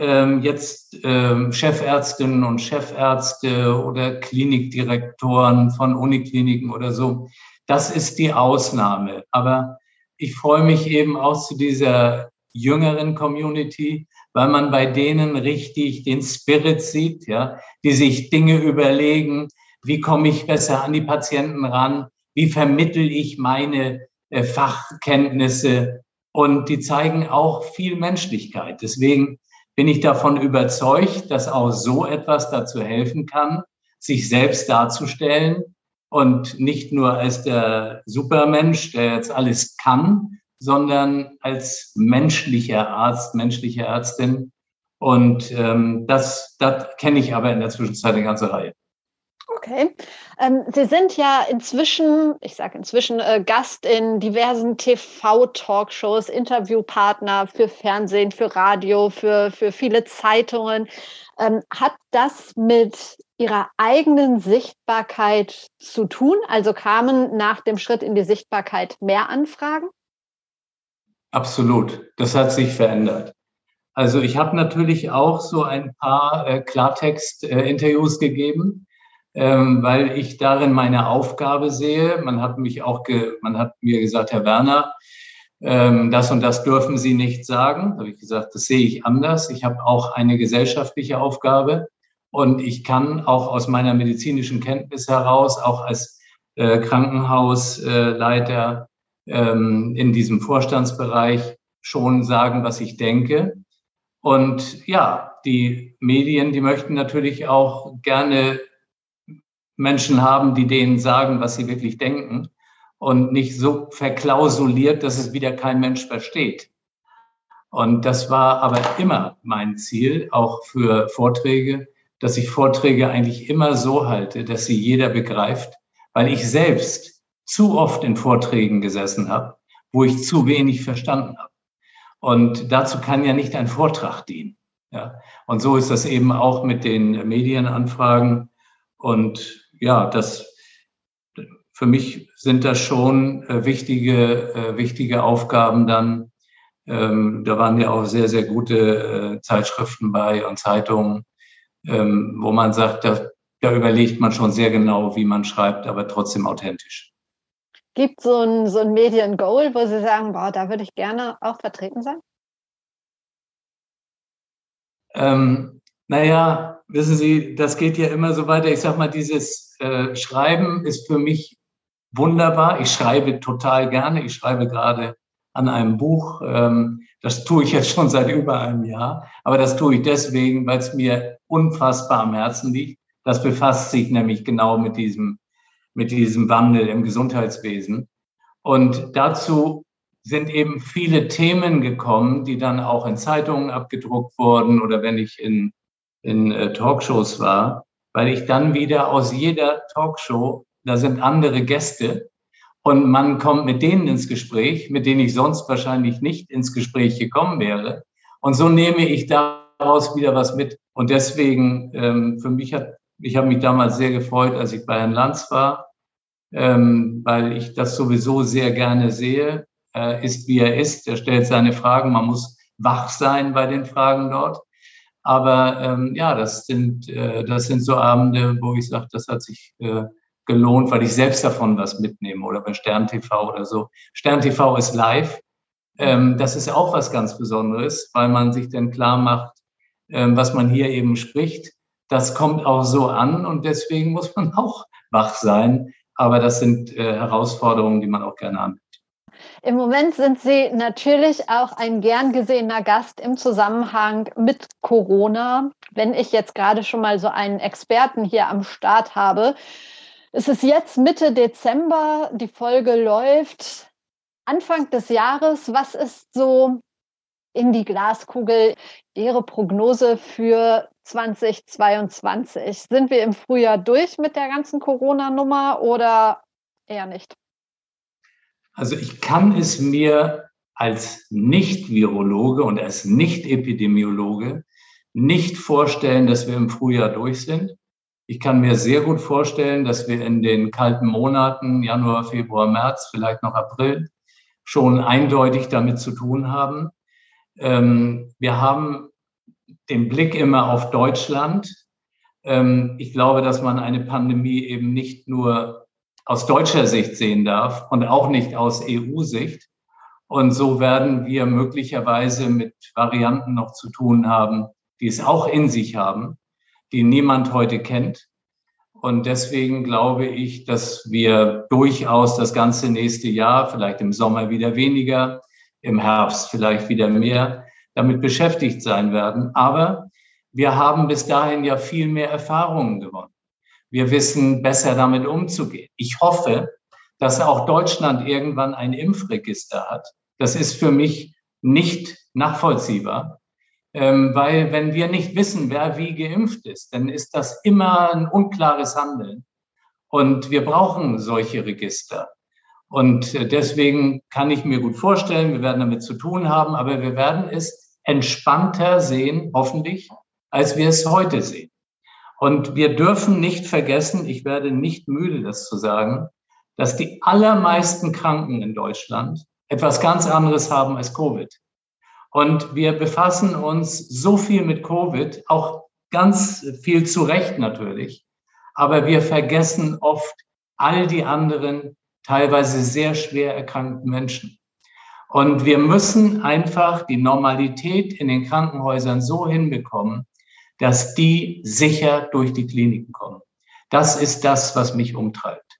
Speaker 2: ähm, jetzt ähm, Chefärztinnen und Chefärzte oder Klinikdirektoren von Unikliniken oder so. Das ist die Ausnahme. Aber ich freue mich eben auch zu dieser jüngeren Community, weil man bei denen richtig den Spirit sieht, ja, die sich Dinge überlegen, wie komme ich besser an die Patienten ran, wie vermittel ich meine äh, Fachkenntnisse und die zeigen auch viel Menschlichkeit. Deswegen bin ich davon überzeugt, dass auch so etwas dazu helfen kann, sich selbst darzustellen und nicht nur als der Supermensch, der jetzt alles kann, sondern als menschlicher Arzt, menschliche Ärztin. Und ähm, das, das kenne ich aber in der Zwischenzeit eine ganze Reihe.
Speaker 1: Okay. Ähm, Sie sind ja inzwischen, ich sage inzwischen, äh, Gast in diversen TV-Talkshows, Interviewpartner für Fernsehen, für Radio, für, für viele Zeitungen. Ähm, hat das mit Ihrer eigenen Sichtbarkeit zu tun? Also kamen nach dem Schritt in die Sichtbarkeit mehr Anfragen?
Speaker 2: Absolut. Das hat sich verändert. Also ich habe natürlich auch so ein paar äh, Klartext-Interviews äh, gegeben ähm, weil ich darin meine Aufgabe sehe. Man hat mich auch, ge man hat mir gesagt, Herr Werner, ähm, das und das dürfen Sie nicht sagen. Da habe ich gesagt, das sehe ich anders. Ich habe auch eine gesellschaftliche Aufgabe und ich kann auch aus meiner medizinischen Kenntnis heraus, auch als äh, Krankenhausleiter ähm, in diesem Vorstandsbereich schon sagen, was ich denke. Und ja, die Medien, die möchten natürlich auch gerne Menschen haben, die denen sagen, was sie wirklich denken und nicht so verklausuliert, dass es wieder kein Mensch versteht. Und das war aber immer mein Ziel, auch für Vorträge, dass ich Vorträge eigentlich immer so halte, dass sie jeder begreift, weil ich selbst zu oft in Vorträgen gesessen habe, wo ich zu wenig verstanden habe. Und dazu kann ja nicht ein Vortrag dienen. Ja. Und so ist das eben auch mit den Medienanfragen. Und ja, das für mich sind das schon äh, wichtige, äh, wichtige Aufgaben dann. Ähm, da waren ja auch sehr, sehr gute äh, Zeitschriften bei und Zeitungen, ähm, wo man sagt, da, da überlegt man schon sehr genau, wie man schreibt, aber trotzdem authentisch.
Speaker 1: Gibt so ein, so ein Medien-Goal, wo Sie sagen, boah, da würde ich gerne auch vertreten sein?
Speaker 2: Ähm, naja, wissen Sie, das geht ja immer so weiter. Ich sag mal, dieses äh, Schreiben ist für mich wunderbar. Ich schreibe total gerne. Ich schreibe gerade an einem Buch. Ähm, das tue ich jetzt schon seit über einem Jahr. Aber das tue ich deswegen, weil es mir unfassbar am Herzen liegt. Das befasst sich nämlich genau mit diesem, mit diesem Wandel im Gesundheitswesen. Und dazu sind eben viele Themen gekommen, die dann auch in Zeitungen abgedruckt wurden oder wenn ich in in äh, Talkshows war, weil ich dann wieder aus jeder Talkshow, da sind andere Gäste und man kommt mit denen ins Gespräch, mit denen ich sonst wahrscheinlich nicht ins Gespräch gekommen wäre. Und so nehme ich daraus wieder was mit. Und deswegen, ähm, für mich hat, ich habe mich damals sehr gefreut, als ich bei Herrn Lanz war, ähm, weil ich das sowieso sehr gerne sehe. Er ist, wie er ist. Er stellt seine Fragen. Man muss wach sein bei den Fragen dort. Aber ähm, ja, das sind, äh, das sind so Abende, wo ich sage, das hat sich äh, gelohnt, weil ich selbst davon was mitnehme oder bei Stern TV oder so. Stern TV ist live. Ähm, das ist auch was ganz Besonderes, weil man sich dann klar macht, ähm, was man hier eben spricht. Das kommt auch so an und deswegen muss man *laughs* auch wach sein. Aber das sind äh, Herausforderungen, die man auch gerne annimmt.
Speaker 1: Im Moment sind Sie natürlich auch ein gern gesehener Gast im Zusammenhang mit Corona. Wenn ich jetzt gerade schon mal so einen Experten hier am Start habe, es ist jetzt Mitte Dezember, die Folge läuft Anfang des Jahres. Was ist so in die Glaskugel Ihre Prognose für 2022? Sind wir im Frühjahr durch mit der ganzen Corona-Nummer oder eher nicht?
Speaker 2: Also ich kann es mir als Nicht-Virologe und als Nicht-Epidemiologe nicht vorstellen, dass wir im Frühjahr durch sind. Ich kann mir sehr gut vorstellen, dass wir in den kalten Monaten, Januar, Februar, März, vielleicht noch April, schon eindeutig damit zu tun haben. Ähm, wir haben den Blick immer auf Deutschland. Ähm, ich glaube, dass man eine Pandemie eben nicht nur aus deutscher Sicht sehen darf und auch nicht aus EU-Sicht. Und so werden wir möglicherweise mit Varianten noch zu tun haben, die es auch in sich haben die niemand heute kennt. Und deswegen glaube ich, dass wir durchaus das ganze nächste Jahr, vielleicht im Sommer wieder weniger, im Herbst vielleicht wieder mehr, damit beschäftigt sein werden. Aber wir haben bis dahin ja viel mehr Erfahrungen gewonnen. Wir wissen besser damit umzugehen. Ich hoffe, dass auch Deutschland irgendwann ein Impfregister hat. Das ist für mich nicht nachvollziehbar. Ähm, weil wenn wir nicht wissen, wer wie geimpft ist, dann ist das immer ein unklares Handeln. Und wir brauchen solche Register. Und äh, deswegen kann ich mir gut vorstellen, wir werden damit zu tun haben, aber wir werden es entspannter sehen, hoffentlich, als wir es heute sehen. Und wir dürfen nicht vergessen, ich werde nicht müde, das zu sagen, dass die allermeisten Kranken in Deutschland etwas ganz anderes haben als Covid. Und wir befassen uns so viel mit Covid, auch ganz viel zu Recht natürlich. Aber wir vergessen oft all die anderen, teilweise sehr schwer erkrankten Menschen. Und wir müssen einfach die Normalität in den Krankenhäusern so hinbekommen, dass die sicher durch die Kliniken kommen. Das ist das, was mich umtreibt.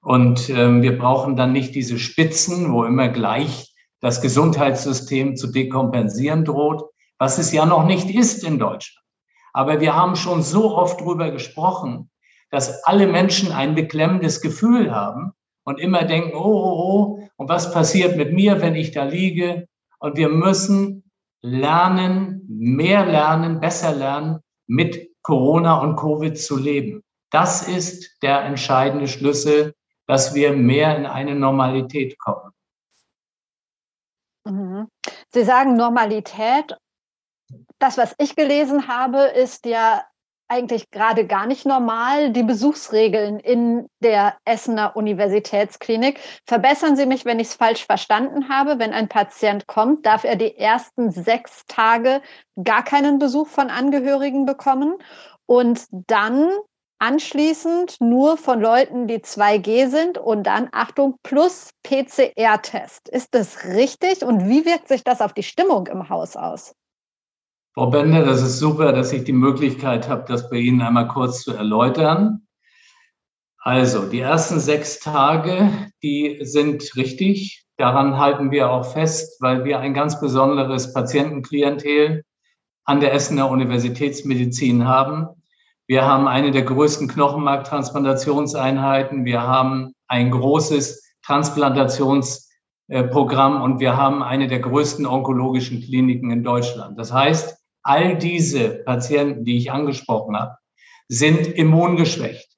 Speaker 2: Und ähm, wir brauchen dann nicht diese Spitzen, wo immer gleich das Gesundheitssystem zu dekompensieren droht, was es ja noch nicht ist in Deutschland. Aber wir haben schon so oft darüber gesprochen, dass alle Menschen ein beklemmendes Gefühl haben und immer denken, oh, oh, oh, und was passiert mit mir, wenn ich da liege? Und wir müssen lernen, mehr lernen, besser lernen, mit Corona und Covid zu leben. Das ist der entscheidende Schlüssel, dass wir mehr in eine Normalität kommen.
Speaker 1: Mhm. Sie sagen Normalität. Das, was ich gelesen habe, ist ja eigentlich gerade gar nicht normal. Die Besuchsregeln in der Essener Universitätsklinik. Verbessern Sie mich, wenn ich es falsch verstanden habe. Wenn ein Patient kommt, darf er die ersten sechs Tage gar keinen Besuch von Angehörigen bekommen. Und dann anschließend nur von Leuten, die 2G sind und dann, Achtung, plus PCR-Test. Ist das richtig und wie wirkt sich das auf die Stimmung im Haus aus?
Speaker 2: Frau Bender, das ist super, dass ich die Möglichkeit habe, das bei Ihnen einmal kurz zu erläutern. Also, die ersten sechs Tage, die sind richtig. Daran halten wir auch fest, weil wir ein ganz besonderes Patientenklientel an der Essener Universitätsmedizin haben. Wir haben eine der größten Knochenmarktransplantationseinheiten. Wir haben ein großes Transplantationsprogramm und wir haben eine der größten onkologischen Kliniken in Deutschland. Das heißt, all diese Patienten, die ich angesprochen habe, sind immungeschwächt.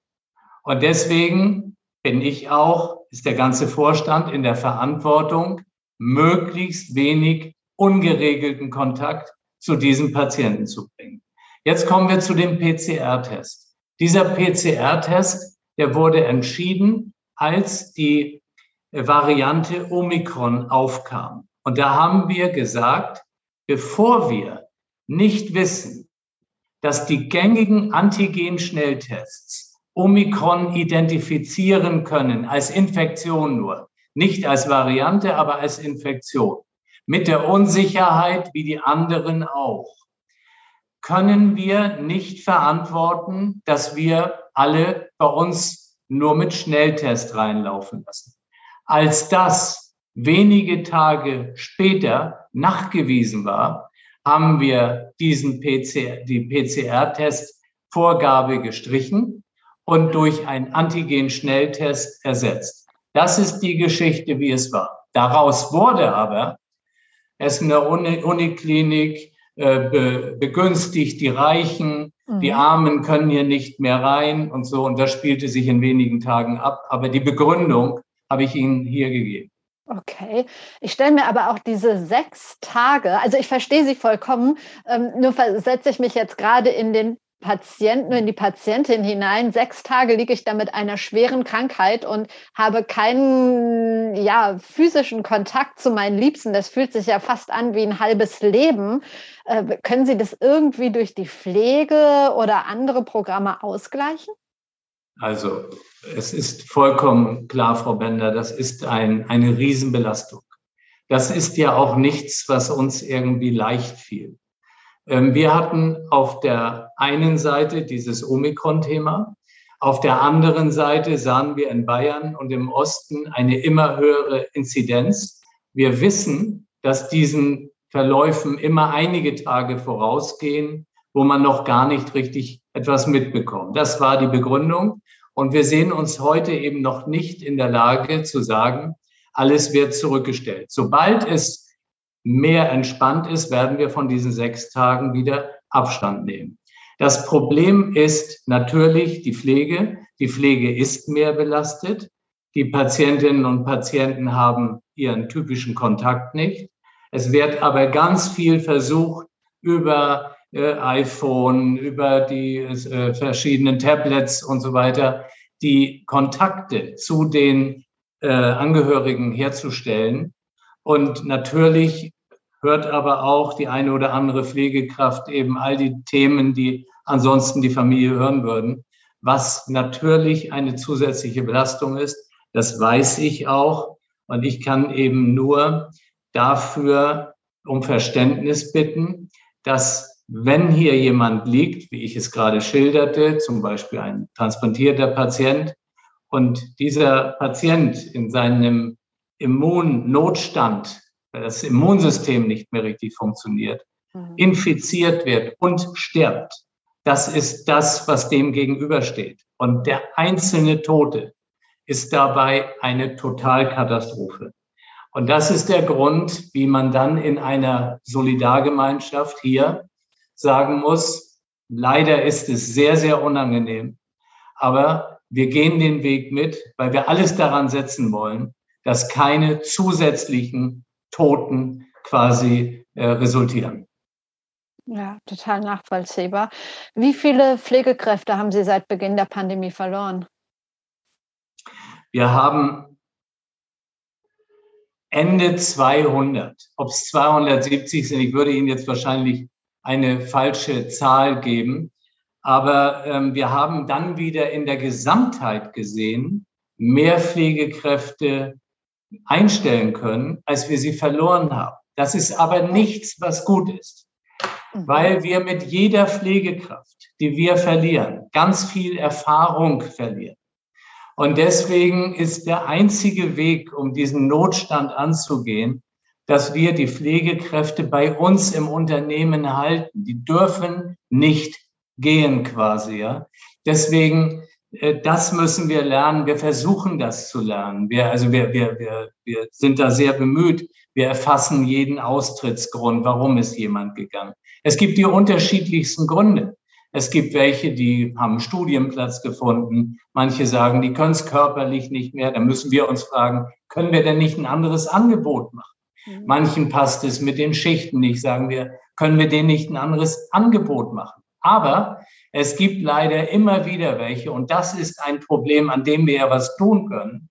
Speaker 2: Und deswegen bin ich auch, ist der ganze Vorstand in der Verantwortung, möglichst wenig ungeregelten Kontakt zu diesen Patienten zu bringen. Jetzt kommen wir zu dem PCR-Test. Dieser PCR-Test, der wurde entschieden, als die Variante Omikron aufkam. Und da haben wir gesagt, bevor wir nicht wissen, dass die gängigen Antigen-Schnelltests Omikron identifizieren können als Infektion nur, nicht als Variante, aber als Infektion, mit der Unsicherheit wie die anderen auch, können wir nicht verantworten, dass wir alle bei uns nur mit Schnelltest reinlaufen lassen. Als das wenige Tage später nachgewiesen war, haben wir diesen PCR, die PCR-Test-Vorgabe gestrichen und durch einen Antigen-Schnelltest ersetzt. Das ist die Geschichte, wie es war. Daraus wurde aber, es in der Uni Uniklinik äh, be begünstigt die Reichen, mhm. die Armen können hier nicht mehr rein und so. Und das spielte sich in wenigen Tagen ab. Aber die Begründung habe ich Ihnen hier gegeben.
Speaker 1: Okay, ich stelle mir aber auch diese sechs Tage, also ich verstehe Sie vollkommen, ähm, nur versetze ich mich jetzt gerade in den Patienten, in die Patientin hinein. Sechs Tage liege ich da mit einer schweren Krankheit und habe keinen ja, physischen Kontakt zu meinen Liebsten. Das fühlt sich ja fast an wie ein halbes Leben. Äh, können Sie das irgendwie durch die Pflege oder andere Programme ausgleichen?
Speaker 2: Also es ist vollkommen klar, Frau Bender, das ist ein, eine Riesenbelastung. Das ist ja auch nichts, was uns irgendwie leicht fiel. Ähm, wir hatten auf der einen Seite dieses Omikron-Thema. Auf der anderen Seite sahen wir in Bayern und im Osten eine immer höhere Inzidenz. Wir wissen, dass diesen Verläufen immer einige Tage vorausgehen, wo man noch gar nicht richtig etwas mitbekommt. Das war die Begründung. Und wir sehen uns heute eben noch nicht in der Lage zu sagen, alles wird zurückgestellt. Sobald es mehr entspannt ist, werden wir von diesen sechs Tagen wieder Abstand nehmen. Das Problem ist natürlich die Pflege. Die Pflege ist mehr belastet. Die Patientinnen und Patienten haben ihren typischen Kontakt nicht. Es wird aber ganz viel versucht, über äh, iPhone, über die äh, verschiedenen Tablets und so weiter, die Kontakte zu den äh, Angehörigen herzustellen. Und natürlich hört aber auch die eine oder andere Pflegekraft eben all die Themen, die ansonsten die Familie hören würden, was natürlich eine zusätzliche Belastung ist. Das weiß ich auch. Und ich kann eben nur dafür um Verständnis bitten, dass wenn hier jemand liegt, wie ich es gerade schilderte, zum Beispiel ein transplantierter Patient, und dieser Patient in seinem Immunnotstand, weil das Immunsystem nicht mehr richtig funktioniert, mhm. infiziert wird und stirbt, das ist das, was dem gegenübersteht. Und der einzelne Tote ist dabei eine Totalkatastrophe. Und das ist der Grund, wie man dann in einer Solidargemeinschaft hier sagen muss, leider ist es sehr, sehr unangenehm. Aber wir gehen den Weg mit, weil wir alles daran setzen wollen, dass keine zusätzlichen Toten quasi äh, resultieren.
Speaker 1: Ja, total nachvollziehbar. Wie viele Pflegekräfte haben Sie seit Beginn der Pandemie verloren?
Speaker 2: Wir haben Ende 200. Ob es 270 sind, ich würde Ihnen jetzt wahrscheinlich eine falsche Zahl geben. Aber ähm, wir haben dann wieder in der Gesamtheit gesehen, mehr Pflegekräfte einstellen können, als wir sie verloren haben. Das ist aber nichts, was gut ist, mhm. weil wir mit jeder Pflegekraft, die wir verlieren, ganz viel Erfahrung verlieren. Und deswegen ist der einzige Weg, um diesen Notstand anzugehen, dass wir die Pflegekräfte bei uns im Unternehmen halten. Die dürfen nicht gehen quasi. Ja? Deswegen, äh, das müssen wir lernen. Wir versuchen das zu lernen. Wir, also wir, wir, wir, wir sind da sehr bemüht. Wir erfassen jeden Austrittsgrund. Warum ist jemand gegangen? Es gibt die unterschiedlichsten Gründe. Es gibt welche, die haben einen Studienplatz gefunden. Manche sagen, die können es körperlich nicht mehr. Da müssen wir uns fragen, können wir denn nicht ein anderes Angebot machen? Mhm. Manchen passt es mit den Schichten nicht. Sagen wir, können wir denen nicht ein anderes Angebot machen? Aber es gibt leider immer wieder welche, und das ist ein Problem, an dem wir ja was tun können,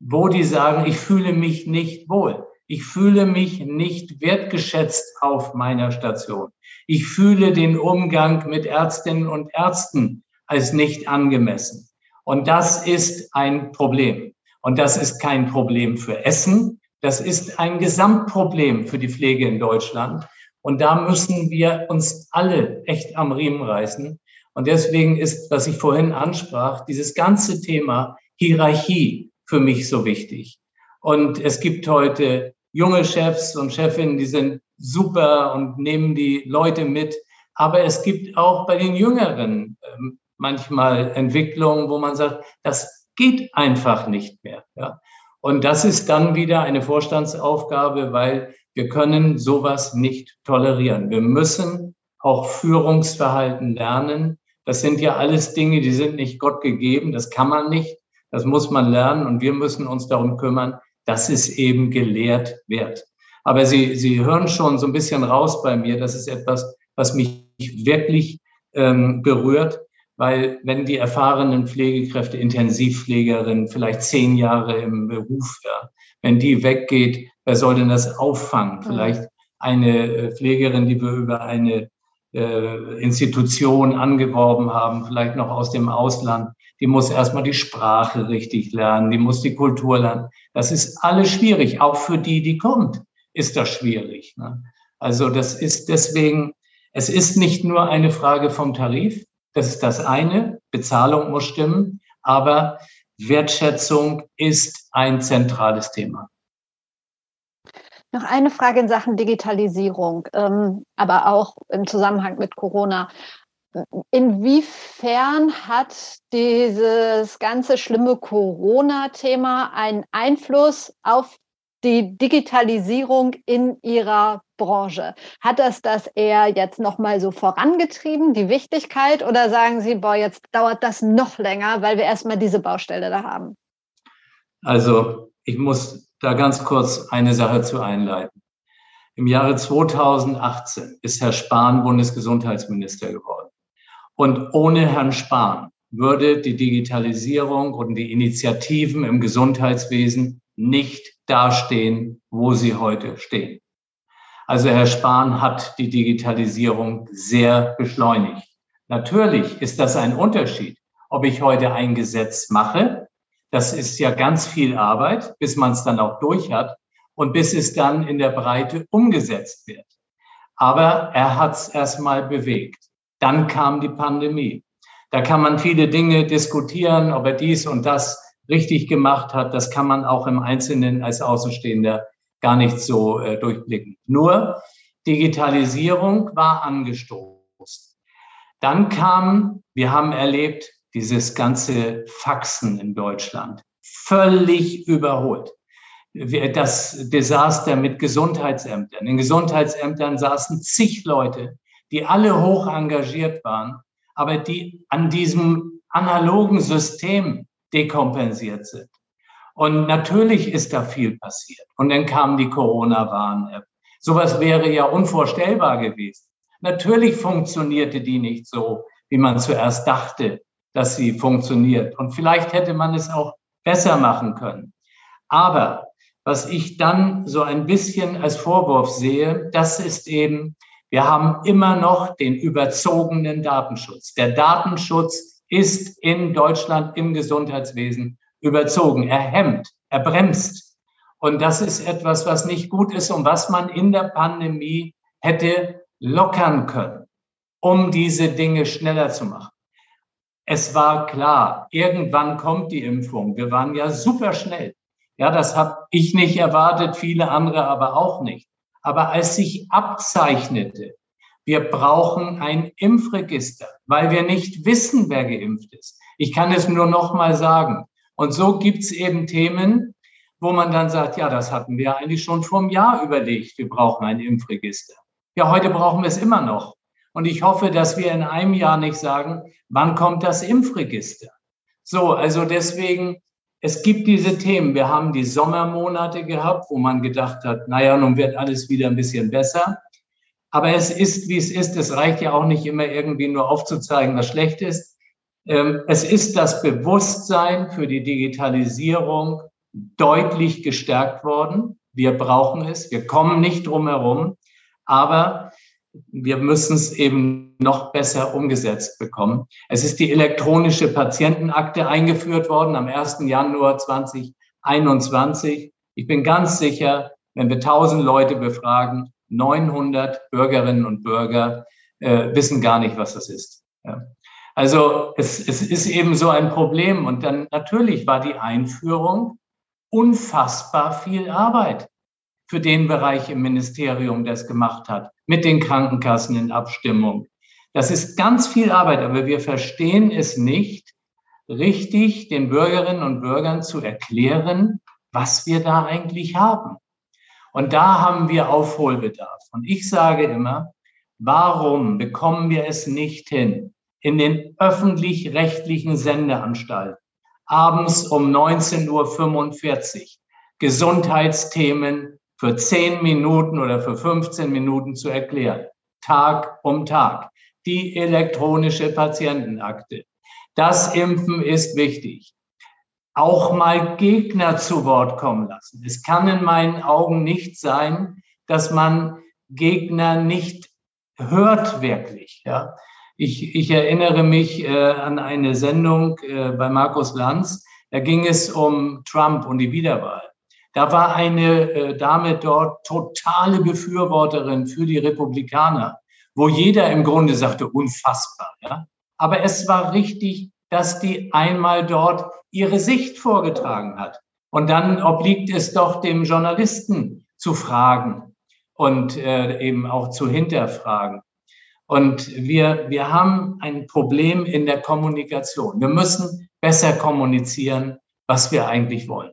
Speaker 2: wo die sagen, ich fühle mich nicht wohl. Ich fühle mich nicht wertgeschätzt auf meiner Station. Ich fühle den Umgang mit Ärztinnen und Ärzten als nicht angemessen. Und das ist ein Problem. Und das ist kein Problem für Essen. Das ist ein Gesamtproblem für die Pflege in Deutschland. Und da müssen wir uns alle echt am Riemen reißen. Und deswegen ist, was ich vorhin ansprach, dieses ganze Thema Hierarchie für mich so wichtig. Und es gibt heute junge Chefs und Chefinnen, die sind super und nehmen die Leute mit. Aber es gibt auch bei den Jüngeren ähm, manchmal Entwicklungen, wo man sagt, das geht einfach nicht mehr. Ja? Und das ist dann wieder eine Vorstandsaufgabe, weil wir können sowas nicht tolerieren. Wir müssen auch Führungsverhalten lernen. Das sind ja alles Dinge, die sind nicht Gott gegeben. Das kann man nicht. Das muss man lernen. Und wir müssen uns darum kümmern, dass es eben gelehrt wird. Aber Sie, Sie hören schon so ein bisschen raus bei mir. Das ist etwas, was mich wirklich ähm, berührt, weil wenn die erfahrenen Pflegekräfte, Intensivpflegerinnen, vielleicht zehn Jahre im Beruf, ja, wenn die weggeht, wer soll denn das auffangen? Vielleicht eine äh, Pflegerin, die wir über eine äh, Institution angeworben haben, vielleicht noch aus dem Ausland, die muss erstmal die Sprache richtig lernen, die muss die Kultur lernen. Das ist alles schwierig. Auch für die, die kommt, ist das schwierig. Ne? Also das ist deswegen, es ist nicht nur eine Frage vom Tarif. Das ist das eine. Bezahlung muss stimmen. Aber Wertschätzung ist ein zentrales Thema.
Speaker 1: Noch eine Frage in Sachen Digitalisierung, ähm, aber auch im Zusammenhang mit Corona. Inwiefern hat dieses ganze schlimme Corona-Thema einen Einfluss auf die Digitalisierung in Ihrer Branche? Hat das das eher jetzt nochmal so vorangetrieben, die Wichtigkeit, oder sagen Sie, boah, jetzt dauert das noch länger, weil wir erstmal diese Baustelle da haben?
Speaker 2: Also ich muss da ganz kurz eine Sache zu einleiten. Im Jahre 2018 ist Herr Spahn Bundesgesundheitsminister geworden. Und ohne Herrn Spahn würde die Digitalisierung und die Initiativen im Gesundheitswesen nicht dastehen, wo sie heute stehen. Also Herr Spahn hat die Digitalisierung sehr beschleunigt. Natürlich ist das ein Unterschied, ob ich heute ein Gesetz mache das ist ja ganz viel Arbeit, bis man es dann auch durch hat und bis es dann in der Breite umgesetzt wird. Aber er hat es erstmal bewegt. Dann kam die Pandemie. Da kann man viele Dinge diskutieren, ob er dies und das richtig gemacht hat. Das kann man auch im Einzelnen als Außenstehender gar nicht so äh, durchblicken. Nur Digitalisierung war angestoßen. Dann kam, wir haben erlebt, dieses ganze Faxen in Deutschland. Völlig überholt. Das Desaster mit Gesundheitsämtern. In Gesundheitsämtern saßen zig Leute, die alle hoch engagiert waren, aber die an diesem analogen System dekompensiert sind. Und natürlich ist da viel passiert. Und dann kam die Corona-Warn-App. Sowas wäre ja unvorstellbar gewesen. Natürlich funktionierte die nicht so, wie man zuerst dachte dass sie funktioniert. Und vielleicht hätte man es auch besser machen können. Aber was ich dann so ein bisschen als Vorwurf sehe, das ist eben, wir haben immer noch den überzogenen Datenschutz. Der Datenschutz ist in Deutschland im Gesundheitswesen überzogen. Er hemmt, er bremst. Und das ist etwas, was nicht gut ist und was man in der Pandemie hätte lockern können, um diese Dinge schneller zu machen es war klar, irgendwann kommt die Impfung. Wir waren ja super schnell. Ja, das habe ich nicht erwartet, viele andere aber auch nicht. Aber als sich abzeichnete, wir brauchen ein Impfregister, weil wir nicht wissen, wer geimpft ist. Ich kann es nur noch mal sagen. Und so gibt's eben Themen, wo man dann sagt, ja, das hatten wir eigentlich schon vor einem Jahr überlegt, wir brauchen ein Impfregister. Ja, heute brauchen wir es immer noch. Und ich hoffe, dass wir in einem Jahr nicht sagen, wann kommt das Impfregister? So, also deswegen, es gibt diese Themen. Wir haben die Sommermonate gehabt, wo man gedacht hat, naja, nun wird alles wieder ein bisschen besser. Aber es ist, wie es ist. Es reicht ja auch nicht immer irgendwie nur aufzuzeigen, was schlecht ist. Ähm, es ist das Bewusstsein für die Digitalisierung deutlich gestärkt worden. Wir brauchen es. Wir kommen nicht drum herum. Aber wir müssen es eben noch besser umgesetzt bekommen. Es ist die elektronische Patientenakte eingeführt worden am 1. Januar 2021. Ich bin ganz sicher, wenn wir 1000 Leute befragen, 900 Bürgerinnen und Bürger äh, wissen gar nicht, was das ist. Ja. Also es, es ist eben so ein Problem. Und dann natürlich war die Einführung unfassbar viel Arbeit für den Bereich im Ministerium, der es gemacht hat, mit den Krankenkassen in Abstimmung. Das ist ganz viel Arbeit, aber wir verstehen es nicht, richtig den Bürgerinnen und Bürgern zu erklären, was wir da eigentlich haben. Und da haben wir Aufholbedarf. Und ich sage immer, warum bekommen wir es nicht hin, in den öffentlich-rechtlichen Sendeanstalten abends um 19.45 Uhr Gesundheitsthemen für 10 Minuten oder für 15 Minuten zu erklären, Tag um Tag. Die elektronische Patientenakte. Das Impfen ist wichtig auch mal Gegner zu Wort kommen lassen. Es kann in meinen Augen nicht sein, dass man Gegner nicht hört wirklich. Ja. Ich, ich erinnere mich äh, an eine Sendung äh, bei Markus Lanz, da ging es um Trump und die Wiederwahl. Da war eine äh, Dame dort totale Befürworterin für die Republikaner, wo jeder im Grunde sagte, unfassbar. Ja? Aber es war richtig, dass die einmal dort ihre Sicht vorgetragen hat. Und dann obliegt es doch dem Journalisten zu fragen und äh, eben auch zu hinterfragen. Und wir, wir haben ein Problem in der Kommunikation. Wir müssen besser kommunizieren, was wir eigentlich wollen.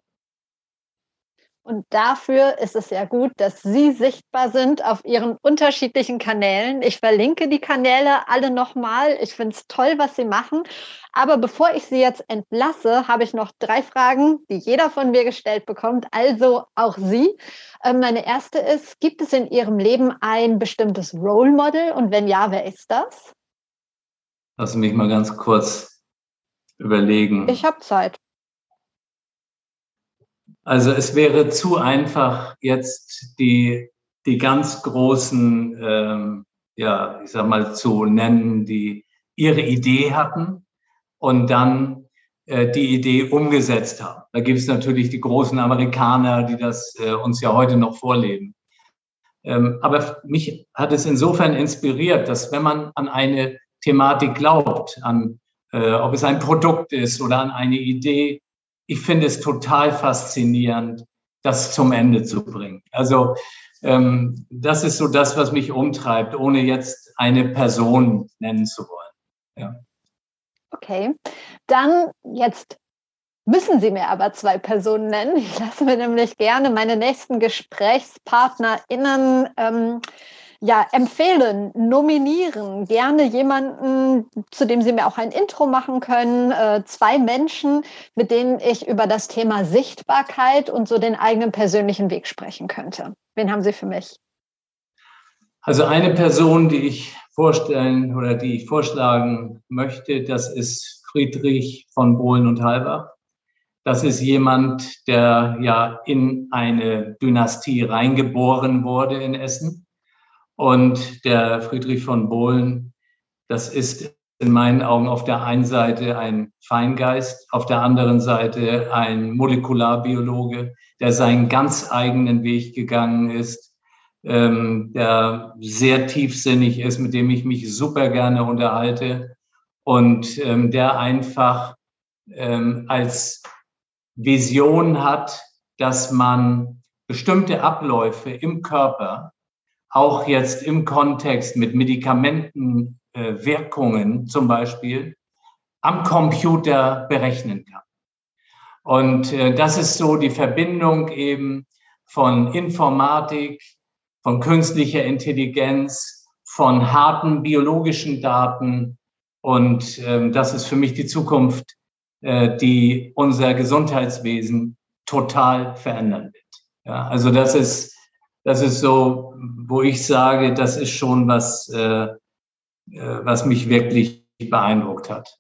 Speaker 1: Und dafür ist es ja gut, dass Sie sichtbar sind auf Ihren unterschiedlichen Kanälen. Ich verlinke die Kanäle alle nochmal. Ich finde es toll, was Sie machen. Aber bevor ich Sie jetzt entlasse, habe ich noch drei Fragen, die jeder von mir gestellt bekommt. Also auch Sie. Ähm, meine erste ist, gibt es in Ihrem Leben ein bestimmtes Role Model? Und wenn ja, wer ist das?
Speaker 2: Lass mich mal ganz kurz überlegen.
Speaker 1: Ich habe Zeit.
Speaker 2: Also es wäre zu einfach, jetzt die, die ganz großen, ähm, ja, ich sag mal, zu nennen, die ihre Idee hatten und dann äh, die Idee umgesetzt haben. Da gibt es natürlich die großen Amerikaner, die das äh, uns ja heute noch vorleben. Ähm, aber mich hat es insofern inspiriert, dass wenn man an eine Thematik glaubt, an äh, ob es ein Produkt ist oder an eine Idee, ich finde es total faszinierend, das zum Ende zu bringen. Also ähm, das ist so das, was mich umtreibt, ohne jetzt eine Person nennen zu wollen. Ja.
Speaker 1: Okay, dann jetzt müssen Sie mir aber zwei Personen nennen. Ich lasse mir nämlich gerne meine nächsten GesprächspartnerInnen ähm, ja, empfehlen, nominieren, gerne jemanden, zu dem Sie mir auch ein Intro machen können, äh, zwei Menschen, mit denen ich über das Thema Sichtbarkeit und so den eigenen persönlichen Weg sprechen könnte. Wen haben Sie für mich?
Speaker 2: Also eine Person, die ich vorstellen oder die ich vorschlagen möchte, das ist Friedrich von Bohlen und Halbach. Das ist jemand, der ja in eine Dynastie reingeboren wurde in Essen und der Friedrich von Bohlen, das ist in meinen Augen auf der einen Seite ein Feingeist, auf der anderen Seite ein Molekularbiologe, der seinen ganz eigenen Weg gegangen ist, ähm, der sehr tiefsinnig ist, mit dem ich mich super gerne unterhalte und ähm, der einfach ähm, als Vision hat, dass man bestimmte Abläufe im Körper auch jetzt im Kontext mit Medikamentenwirkungen äh, zum Beispiel am Computer berechnen kann. Und äh, das ist so die Verbindung eben von Informatik, von künstlicher Intelligenz, von harten biologischen Daten. Und ähm, das ist für mich die Zukunft, äh, die unser Gesundheitswesen total verändern wird. Ja, also das ist, das ist so, wo ich sage, das ist schon was, äh, äh was mich wirklich beeindruckt hat.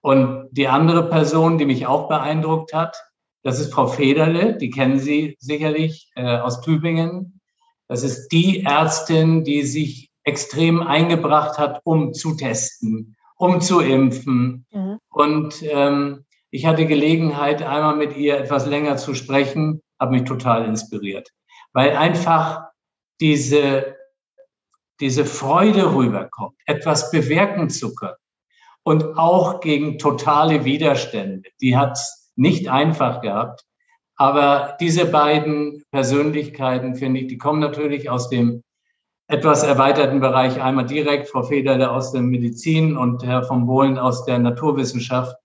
Speaker 2: Und die andere Person, die mich auch beeindruckt hat, das ist Frau Federle, die kennen Sie sicherlich äh, aus Tübingen. Das ist die Ärztin, die sich extrem eingebracht hat, um zu testen, um zu impfen. Mhm. Und ähm, ich hatte Gelegenheit, einmal mit ihr etwas länger zu sprechen, habe mich total inspiriert, weil einfach diese, diese Freude rüberkommt, etwas bewirken zu können und auch gegen totale Widerstände. Die hat es nicht einfach gehabt. Aber diese beiden Persönlichkeiten, finde ich, die kommen natürlich aus dem etwas erweiterten Bereich. Einmal direkt Frau Federle aus der Medizin und Herr von Bohlen aus der Naturwissenschaft.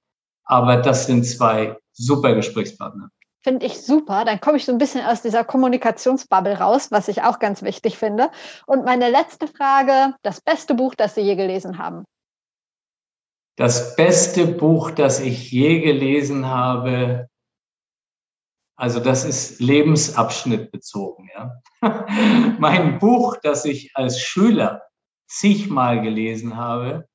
Speaker 2: Aber das sind zwei super Gesprächspartner.
Speaker 1: Finde ich super. Dann komme ich so ein bisschen aus dieser Kommunikationsbubble raus, was ich auch ganz wichtig finde. Und meine letzte Frage, das beste Buch, das Sie je gelesen haben
Speaker 2: das beste Buch, das ich je gelesen habe, also das ist Lebensabschnitt bezogen. Ja. *laughs* mein Buch, das ich als Schüler zigmal gelesen habe,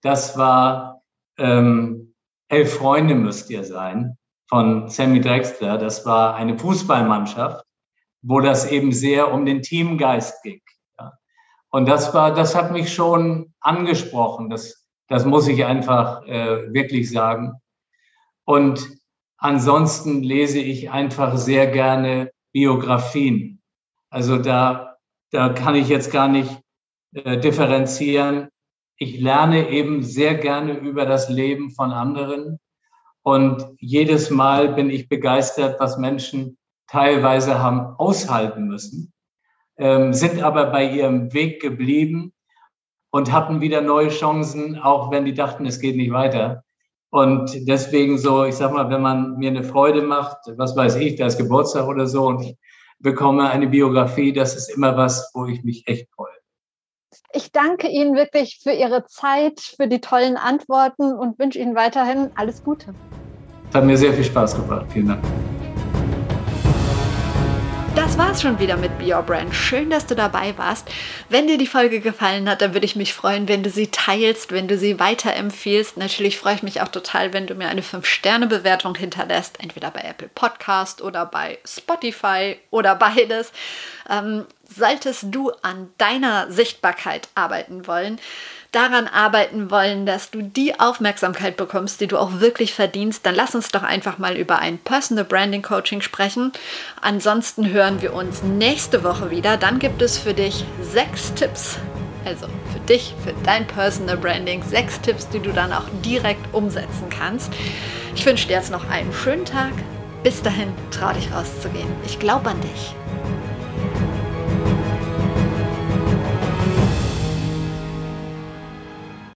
Speaker 2: das war ähm, Elf Freunde müsst ihr sein von Sammy Drexler. Das war eine Fußballmannschaft, wo das eben sehr um den Teamgeist ging. Und das war, das hat mich schon angesprochen. Das das muss ich einfach äh, wirklich sagen. Und ansonsten lese ich einfach sehr gerne Biografien. Also da, da kann ich jetzt gar nicht äh, differenzieren. Ich lerne eben sehr gerne über das Leben von anderen. Und jedes Mal bin ich begeistert, was Menschen teilweise haben aushalten müssen, ähm, sind aber bei ihrem Weg geblieben und hatten wieder neue Chancen, auch wenn die dachten, es geht nicht weiter. Und deswegen so, ich sag mal, wenn man mir eine Freude macht, was weiß ich, da ist Geburtstag oder so und ich bekomme eine Biografie, das ist immer was, wo ich mich echt freue.
Speaker 1: Ich danke Ihnen wirklich für Ihre Zeit, für die tollen Antworten und wünsche Ihnen weiterhin alles Gute.
Speaker 2: Es hat mir sehr viel Spaß gemacht. Vielen Dank.
Speaker 1: Das war's schon wieder mit Be Your Brand. Schön, dass du dabei warst. Wenn dir die Folge gefallen hat, dann würde ich mich freuen, wenn du sie teilst, wenn du sie weiterempfiehlst. Natürlich freue ich mich auch total, wenn du mir eine 5-Sterne-Bewertung hinterlässt, entweder bei Apple Podcast oder bei Spotify oder beides. Solltest du an deiner Sichtbarkeit arbeiten wollen, daran arbeiten wollen, dass du die Aufmerksamkeit bekommst, die du auch wirklich verdienst, dann lass uns doch einfach mal über ein Personal Branding Coaching sprechen. Ansonsten hören wir uns nächste Woche wieder. Dann gibt es für dich sechs Tipps, also für dich, für dein Personal Branding, sechs Tipps, die du dann auch direkt umsetzen kannst. Ich wünsche dir jetzt noch einen schönen Tag. Bis dahin, trau dich rauszugehen. Ich glaube an dich.